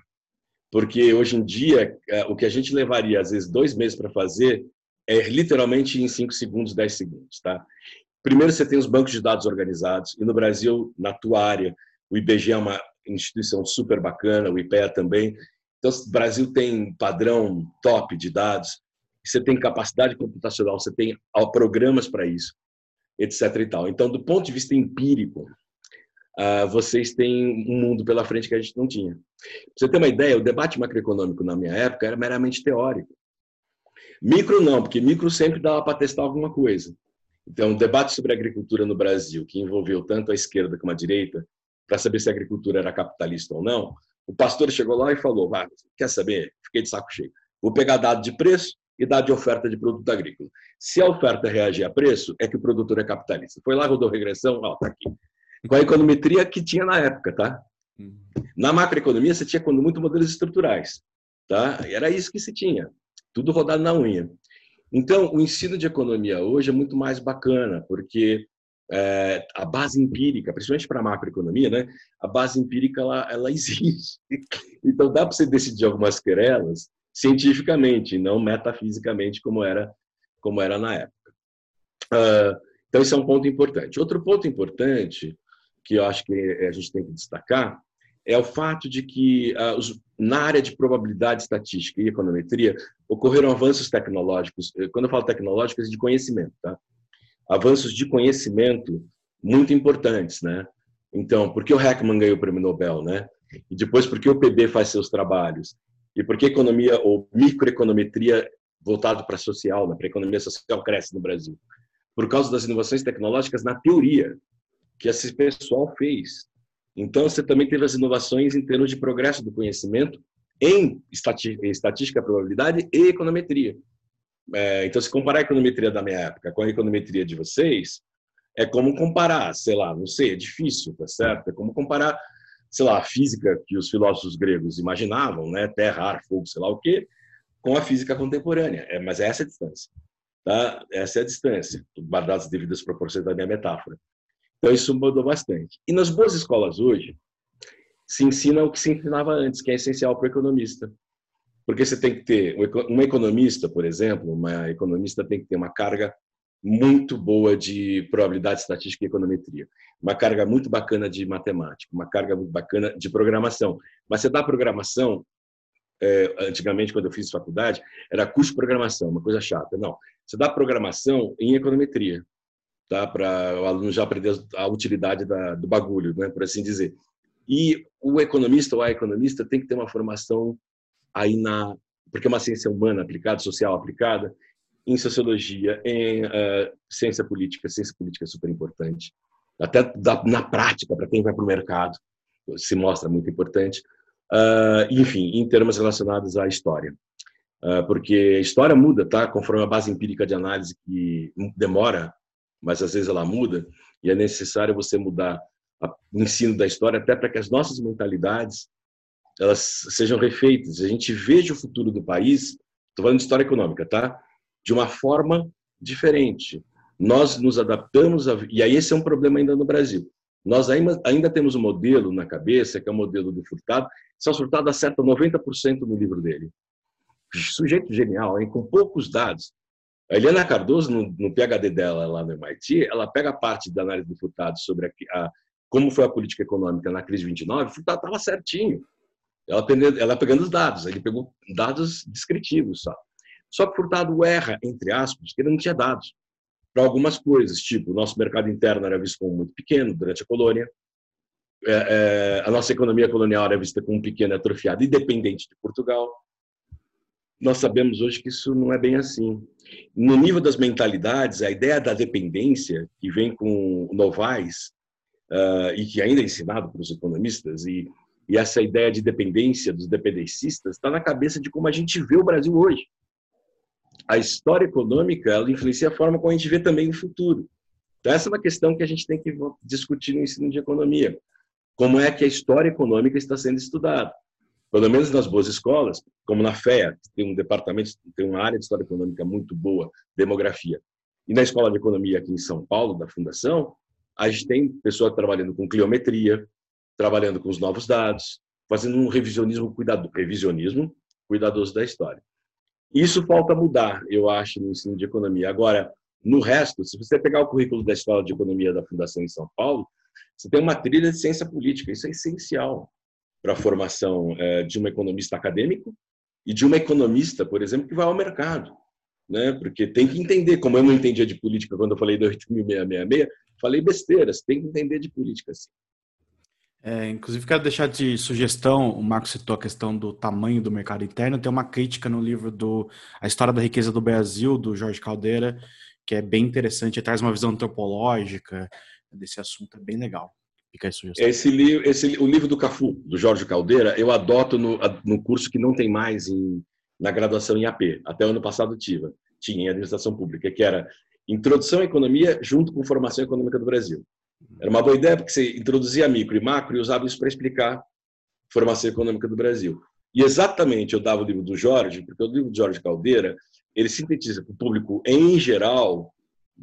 Porque hoje em dia, é, o que a gente levaria às vezes dois meses para fazer é literalmente em cinco segundos, dez segundos, tá? Primeiro você tem os bancos de dados organizados e no Brasil, na tua área, o IBGE é uma instituição super bacana, o IPEA também. Então, o Brasil tem padrão top de dados, você tem capacidade computacional, você tem programas para isso, etc. E tal. Então, do ponto de vista empírico, uh, vocês têm um mundo pela frente que a gente não tinha. Pra você ter uma ideia, o debate macroeconômico na minha época era meramente teórico. Micro não, porque micro sempre dava para testar alguma coisa. Então, o debate sobre agricultura no Brasil, que envolveu tanto a esquerda como a direita, para saber se a agricultura era capitalista ou não, o pastor chegou lá e falou: ah, quer saber? Fiquei de saco cheio. Vou pegar dado de preço e dado de oferta de produto agrícola. Se a oferta reagir a preço, é que o produtor é capitalista. Foi lá, rodou regressão, ó, tá aqui com a econometria que tinha na época, tá? Uhum. Na macroeconomia, você tinha quando muito modelos estruturais, tá? Era isso que se tinha, tudo rodado na unha. Então, o ensino de economia hoje é muito mais bacana, porque é, a base empírica, principalmente para a macroeconomia, né? A base empírica ela, ela existe. Então, dá para você decidir algumas querelas cientificamente, não metafisicamente como era como era na época. Uh, então, esse é um ponto importante. Outro ponto importante que eu acho que a gente tem que destacar é o fato de que uh, os, na área de probabilidade estatística e econometria ocorreram avanços tecnológicos. Quando eu falo tecnológicos, é de conhecimento, tá? Avanços de conhecimento muito importantes, né? Então, por que o Heckman ganhou o prêmio Nobel, né? E depois, por que o PB faz seus trabalhos? E por que economia ou microeconometria voltado para social, né? para economia social cresce no Brasil? Por causa das inovações tecnológicas na teoria que esse pessoal fez. Então, você também teve as inovações em termos de progresso do conhecimento em estatística, probabilidade e econometria. É, então, se comparar a econometria da minha época com a econometria de vocês, é como comparar, sei lá, não sei, é difícil, tá certo? É como comparar, sei lá, a física que os filósofos gregos imaginavam, né? Terra, ar, fogo, sei lá o quê, com a física contemporânea. É, mas essa é a distância, tá? Essa é a distância, guardadas as devidas proporções da minha metáfora. Então, isso mudou bastante. E nas boas escolas hoje, se ensina o que se ensinava antes, que é essencial para o economista. Porque você tem que ter, um economista, por exemplo, uma economista tem que ter uma carga muito boa de probabilidade estatística e econometria, uma carga muito bacana de matemática, uma carga muito bacana de programação. Mas você dá programação, é, antigamente, quando eu fiz faculdade, era curso de programação, uma coisa chata. Não, você dá programação em econometria, tá? para o aluno já aprender a utilidade da, do bagulho, né? por assim dizer. E o economista ou a economista tem que ter uma formação aí na porque é uma ciência humana aplicada, social aplicada, em sociologia, em uh, ciência política. Ciência política é super importante. Até da, na prática, para quem vai para o mercado, se mostra muito importante. Uh, enfim, em termos relacionados à história. Uh, porque a história muda, tá? Conforme a base empírica de análise que demora, mas às vezes ela muda, e é necessário você mudar o ensino da história até para que as nossas mentalidades elas sejam refeitas. A gente veja o futuro do país, estou falando de história econômica, tá? de uma forma diferente. Nós nos adaptamos, a, e aí esse é um problema ainda no Brasil. Nós ainda, ainda temos um modelo na cabeça, que é o modelo do Furtado. Só Furtado acerta 90% no livro dele. Sujeito genial, hein? com poucos dados. A Eliana Cardoso, no, no, PhD dela lá no MIT, ela pega parte da análise do Furtado sobre a, a, como foi a política econômica na crise 29, o Furtado estava certinho. Ela, ela pegando os dados, ele pegou dados descritivos só. Só que Furtado erra, entre aspas, que ele não tinha dados para algumas coisas, tipo, o nosso mercado interno era visto como muito pequeno durante a colônia, é, é, a nossa economia colonial era vista como pequena, atrofiada e dependente de Portugal. Nós sabemos hoje que isso não é bem assim. No nível das mentalidades, a ideia da dependência, que vem com Novaes, uh, e que ainda é ensinado para os economistas, e, e essa ideia de dependência dos dependencistas, está na cabeça de como a gente vê o Brasil hoje a história econômica ela influencia a forma como a gente vê também o futuro. Então, essa é uma questão que a gente tem que discutir no ensino de economia. Como é que a história econômica está sendo estudada? Pelo menos nas boas escolas, como na FEA, tem um departamento, tem uma área de história econômica muito boa, demografia. E na Escola de Economia aqui em São Paulo, da Fundação, a gente tem pessoas trabalhando com cliometria, trabalhando com os novos dados, fazendo um revisionismo cuidado, revisionismo cuidadoso da história. Isso falta mudar, eu acho, no ensino de economia. Agora, no resto, se você pegar o currículo da Escola de Economia da Fundação em São Paulo, você tem uma trilha de ciência política. Isso é essencial para a formação é, de um economista acadêmico e de uma economista, por exemplo, que vai ao mercado. Né? Porque tem que entender, como eu não entendia de política quando eu falei do 8666, falei besteiras, tem que entender de política, sim. É, inclusive, quero deixar de sugestão, o Marco citou a questão do tamanho do mercado interno, tem uma crítica no livro do A História da Riqueza do Brasil, do Jorge Caldeira, que é bem interessante, traz uma visão antropológica desse assunto, é bem legal. Fica aí sugestão. Esse, livro, esse, o livro do Cafu, do Jorge Caldeira, eu adoto no, no curso que não tem mais em, na graduação em AP, até o ano passado tive, tinha em Administração Pública, que era Introdução à Economia junto com Formação Econômica do Brasil. Era uma boa ideia porque você introduzia micro e macro e usava isso para explicar a formação econômica do Brasil. E exatamente eu dava o livro do Jorge, porque o livro do Jorge Caldeira, ele sintetiza para o público em geral,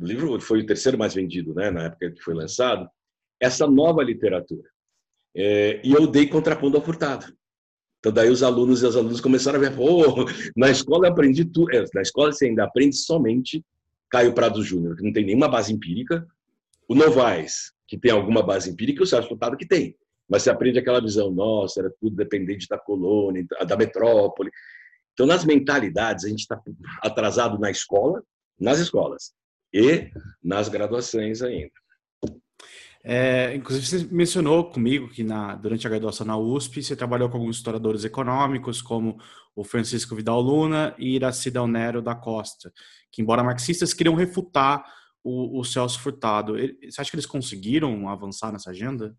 o livro foi o terceiro mais vendido, né, na época que foi lançado, essa nova literatura. É, e eu dei contrapondo ao Furtado. Então, daí os alunos e as alunas começaram a ver, pô, na escola eu aprendi tudo. É, na escola você ainda aprende somente Caio Prado Júnior, que não tem nenhuma base empírica, o Novaes, que tem alguma base empírica, o Sérgio Furtado que tem. Mas você aprende aquela visão, nossa, era tudo dependente da colônia, da metrópole. Então, nas mentalidades, a gente está atrasado na escola, nas escolas e nas graduações ainda. É, inclusive, você mencionou comigo que na, durante a graduação na USP você trabalhou com alguns historiadores econômicos, como o Francisco Vidal Luna e Iraci Del Nero da Costa, que, embora marxistas, queriam refutar o, o Celso Furtado. Você acha que eles conseguiram avançar nessa agenda?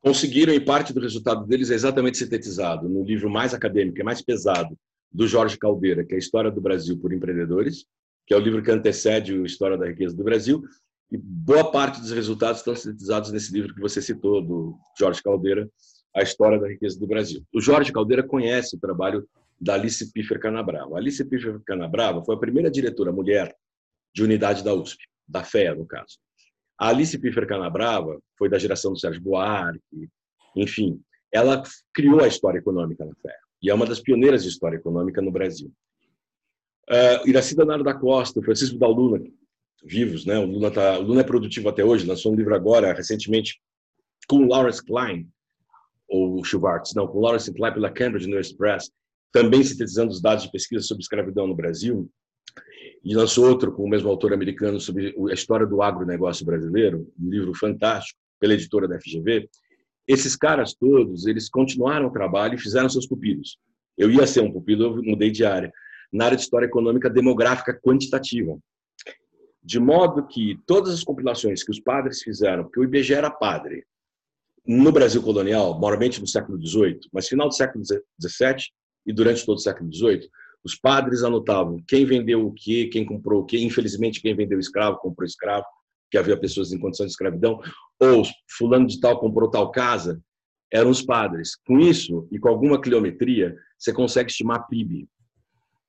Conseguiram, e parte do resultado deles é exatamente sintetizado no livro mais acadêmico, é mais pesado, do Jorge Caldeira, que é a História do Brasil por Empreendedores, que é o livro que antecede a História da Riqueza do Brasil, e boa parte dos resultados estão sintetizados nesse livro que você citou, do Jorge Caldeira, A História da Riqueza do Brasil. O Jorge Caldeira conhece o trabalho da Alice Piffer Canabrava. A Alice Piffer Canabrava foi a primeira diretora mulher de unidade da USP, da FEA, no caso. A Alice Piffer Canabrava foi da geração do Sérgio Buarque, enfim, ela criou a história econômica na FEA e é uma das pioneiras de história econômica no Brasil. Uh, Iraci Danaro da Costa, Francisco da Luna, vivos, né? O Lula, tá, o Lula é produtivo até hoje, lançou um livro agora, recentemente, com Lawrence Klein, ou Schwartz, não, com Lawrence Klein pela Cambridge University Press, também sintetizando os dados de pesquisa sobre escravidão no Brasil, e lançou outro com o mesmo autor americano sobre a história do agronegócio brasileiro, um livro fantástico, pela editora da FGV. Esses caras todos, eles continuaram o trabalho e fizeram seus pupilos. Eu ia ser um pupilo, eu mudei de área, na área de história econômica demográfica quantitativa. De modo que todas as compilações que os padres fizeram, porque o IBGE era padre, no Brasil colonial, moralmente no século XVIII, mas final do século XVII e durante todo o século XVIII, os padres anotavam quem vendeu o que, quem comprou o que. Infelizmente, quem vendeu escravo comprou escravo, que havia pessoas em condição de escravidão. Ou fulano de tal comprou tal casa. Eram os padres. Com isso e com alguma quiliometria, você consegue estimar PIB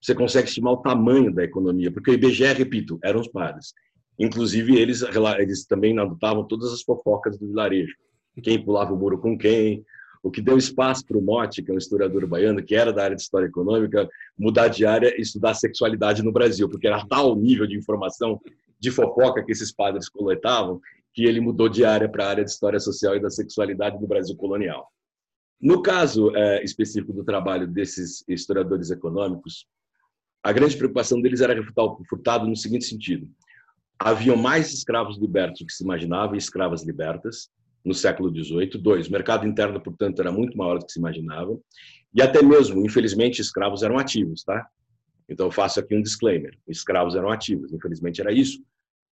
você consegue estimar o tamanho da economia, porque o IBGE, repito, eram os padres. Inclusive, eles, eles também adotavam todas as fofocas do vilarejo. Quem pulava o muro com quem, o que deu espaço para o Motti, que é um historiador baiano, que era da área de história econômica, mudar de área e estudar sexualidade no Brasil, porque era tal nível de informação de fofoca que esses padres coletavam, que ele mudou de área para a área de história social e da sexualidade do Brasil colonial. No caso é, específico do trabalho desses historiadores econômicos, a grande preocupação deles era refutar o Furtado no seguinte sentido: havia mais escravos libertos do que se imaginava e escravas libertas no século XVIII. Dois, o mercado interno, portanto, era muito maior do que se imaginava. E até mesmo, infelizmente, escravos eram ativos, tá? Então, faço aqui um disclaimer: escravos eram ativos, infelizmente era isso.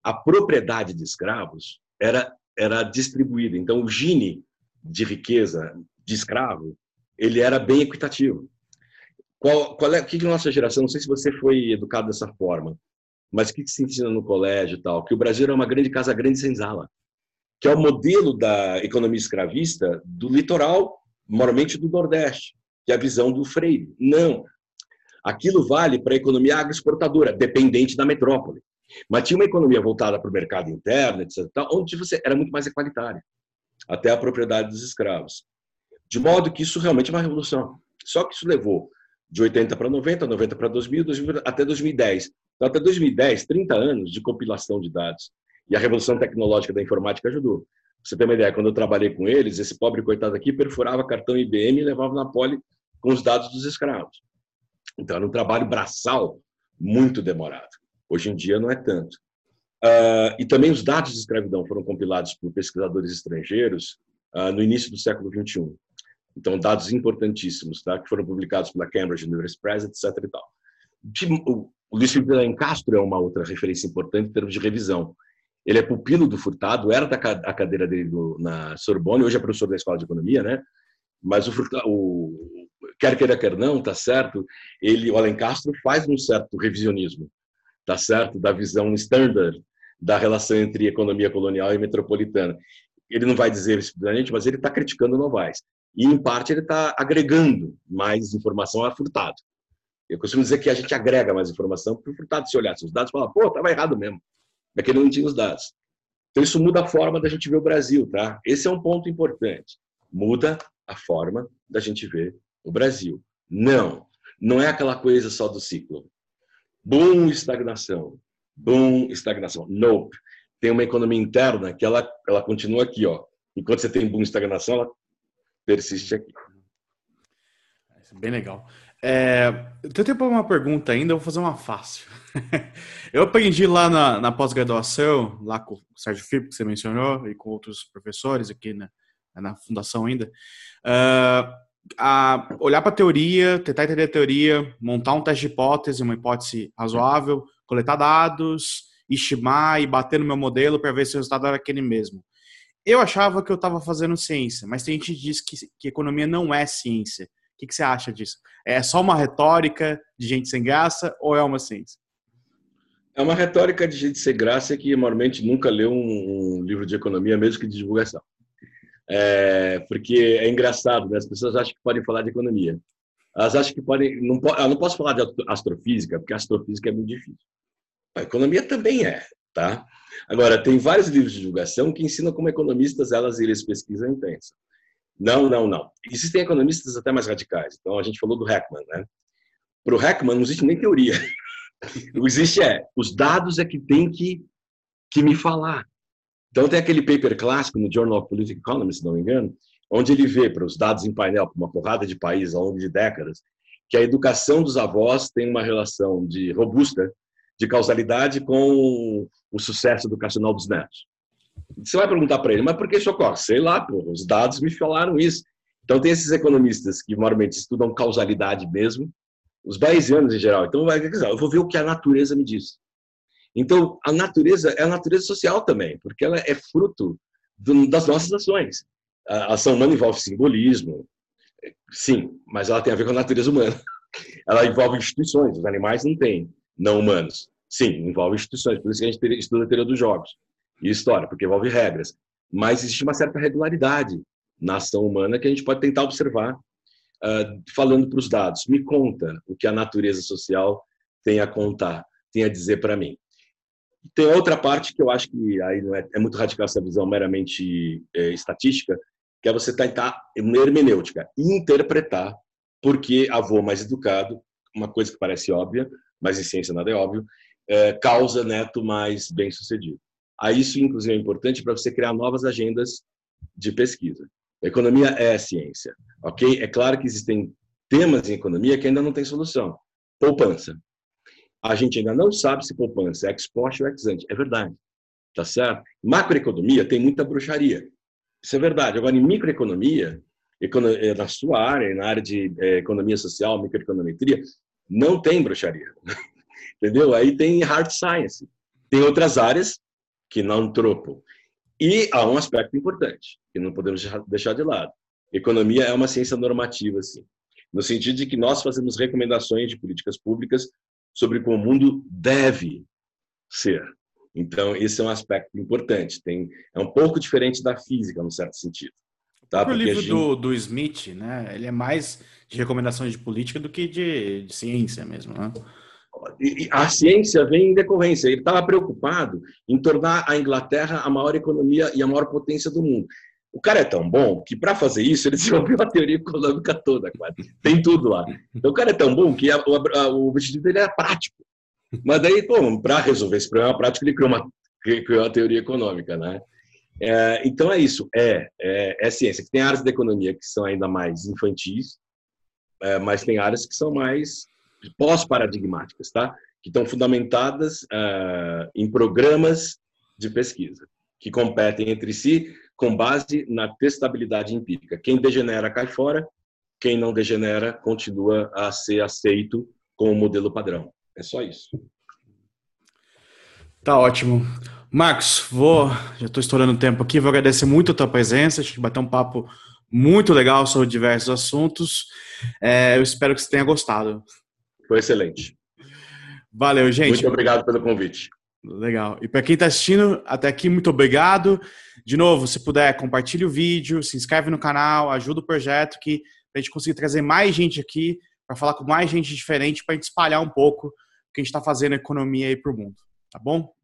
A propriedade de escravos era, era distribuída. Então, o gine de riqueza de escravo ele era bem equitativo. Qual, qual é que, que nossa geração, não sei se você foi educado dessa forma, mas o que, que se ensina no colégio e tal? Que o Brasil é uma grande casa grande senzala, que é o modelo da economia escravista do litoral, moralmente do Nordeste, que é a visão do Freire. Não. Aquilo vale para a economia agroexportadora, dependente da metrópole. Mas tinha uma economia voltada para o mercado interno, etc., onde você era muito mais equalitária, até a propriedade dos escravos. De modo que isso realmente é uma revolução. Só que isso levou de 80 para 90, 90 para 2000, 2000 até 2010. Então, até 2010, 30 anos de compilação de dados. E a revolução tecnológica da informática ajudou. Você ter uma ideia, quando eu trabalhei com eles, esse pobre coitado aqui perfurava cartão IBM e levava na pole com os dados dos escravos. Então, era um trabalho braçal muito demorado. Hoje em dia não é tanto. Uh, e também os dados de escravidão foram compilados por pesquisadores estrangeiros uh, no início do século XXI. Então, dados importantíssimos, tá? que foram publicados pela Cambridge University Press, etc. E tal. O Luiz Felipe Castro é uma outra referência importante em termos de revisão. Ele é pupilo do Furtado, era da a cadeira dele do, na Sorbonne, hoje é professor da Escola de Economia, né? Mas o, Furtado, o quer queira, quer não, tá certo? Ele, o Alencastro faz um certo revisionismo, tá certo? Da visão standard da relação entre economia colonial e metropolitana. Ele não vai dizer explicitamente, mas ele está criticando Novaes. E, em parte, ele está agregando mais informação a Furtado. Eu costumo dizer que a gente agrega mais informação para o Furtado se olhar os dados e falar, pô, estava errado mesmo. É que ele não tinha os dados. Então, isso muda a forma da gente ver o Brasil, tá? Esse é um ponto importante. Muda a forma da gente ver o Brasil. Não, não é aquela coisa só do ciclo. Boom, estagnação. Boom, estagnação. Nope. Tem uma economia interna que ela, ela continua aqui, ó. Enquanto você tem boom, estagnação, ela persiste aqui. Bem legal. É, eu tenho uma pergunta ainda, eu vou fazer uma fácil. eu aprendi lá na, na pós-graduação, lá com o Sérgio Filho, que você mencionou, e com outros professores aqui na, na fundação ainda, uh, a olhar para a teoria, tentar entender a teoria, montar um teste de hipótese, uma hipótese razoável, coletar dados, estimar e bater no meu modelo para ver se o resultado era aquele mesmo. Eu achava que eu estava fazendo ciência, mas tem gente que diz que, que economia não é ciência. O que, que, você acha disso? É só uma retórica de gente sem graça ou é uma ciência? É uma retórica de gente sem graça que normalmente nunca leu um, um livro de economia, mesmo que de divulgação. É, porque é engraçado, né? as pessoas acham que podem falar de economia. Elas acham que podem. Não, eu não posso falar de astrofísica, porque astrofísica é muito difícil. A economia também é, tá? Agora, tem vários livros de divulgação que ensinam como economistas elas eles pesquisam e pensam. Não, não, não. Existem economistas até mais radicais. Então, a gente falou do Heckman, né? Para o Heckman, não existe nem teoria. O que existe é, os dados é que tem que, que me falar. Então, tem aquele paper clássico no Journal of Political Economy, se não me engano, onde ele vê para os dados em painel, para uma porrada de países ao longo de décadas, que a educação dos avós tem uma relação de robusta de causalidade com o sucesso educacional dos netos. Você vai perguntar para ele, mas por que isso ocorre? Sei lá, pô, os dados me falaram isso. Então, tem esses economistas que normalmente estudam causalidade mesmo, os bayesianos em geral. Então, vai, eu vou ver o que a natureza me diz. Então, a natureza é a natureza social também, porque ela é fruto do, das nossas ações. A ação humana envolve simbolismo, sim, mas ela tem a ver com a natureza humana. Ela envolve instituições, os animais não têm não humanos. Sim, envolve instituições, por isso que a gente estuda a teoria dos jogos e história, porque envolve regras. Mas existe uma certa regularidade na ação humana que a gente pode tentar observar uh, falando para os dados. Me conta o que a natureza social tem a contar, tem a dizer para mim. Tem outra parte que eu acho que aí não é, é muito radical essa visão meramente é, estatística, que é você tentar, uma hermenêutica, interpretar porque avô mais educado, uma coisa que parece óbvia, mas em ciência nada é óbvio, é, causa neto mais bem Aí isso, inclusive, é importante para você criar novas agendas de pesquisa. A economia é ciência, ok? É claro que existem temas em economia que ainda não tem solução. Poupança. A gente ainda não sabe se poupança é ex ou ex ante. É verdade. Tá certo? Macroeconomia tem muita bruxaria. Isso é verdade. Agora, em microeconomia, eh, na sua área, na área de eh, economia social, microeconometria, não tem bruxaria. Entendeu? Aí tem hard science. Tem outras áreas que não tropo. E há um aspecto importante, que não podemos deixar de lado. Economia é uma ciência normativa, sim. No sentido de que nós fazemos recomendações de políticas públicas sobre como o mundo deve ser. Então, esse é um aspecto importante. Tem, é um pouco diferente da física, num certo sentido. Tá? O livro gente... do, do Smith, né? Ele é mais de recomendações de política do que de, de ciência mesmo, né? A ciência vem em decorrência. Ele estava preocupado em tornar a Inglaterra a maior economia e a maior potência do mundo. O cara é tão bom que, para fazer isso, ele desenvolveu a teoria econômica toda, quase. Tem tudo lá. Então, o cara é tão bom que a, a, o objetivo dele é prático. Mas daí, para resolver esse problema prático, ele criou uma, criou uma teoria econômica, né? É, então é isso, é, é, é, ciência. Tem áreas da economia que são ainda mais infantis, é, mas tem áreas que são mais pós-paradigmáticas, tá? Que estão fundamentadas é, em programas de pesquisa que competem entre si com base na testabilidade empírica. Quem degenera cai fora, quem não degenera continua a ser aceito como modelo padrão. É só isso. Tá ótimo. Marcos, vou, já estou estourando o tempo aqui, vou agradecer muito a tua presença, a gente bateu um papo muito legal sobre diversos assuntos. É, eu espero que você tenha gostado. Foi excelente. Valeu, gente. Muito obrigado pelo convite. Legal. E para quem está assistindo até aqui, muito obrigado. De novo, se puder, compartilhe o vídeo, se inscreve no canal, ajuda o projeto que a gente conseguir trazer mais gente aqui para falar com mais gente diferente para a gente espalhar um pouco o que a gente está fazendo a economia aí para o mundo. Tá bom?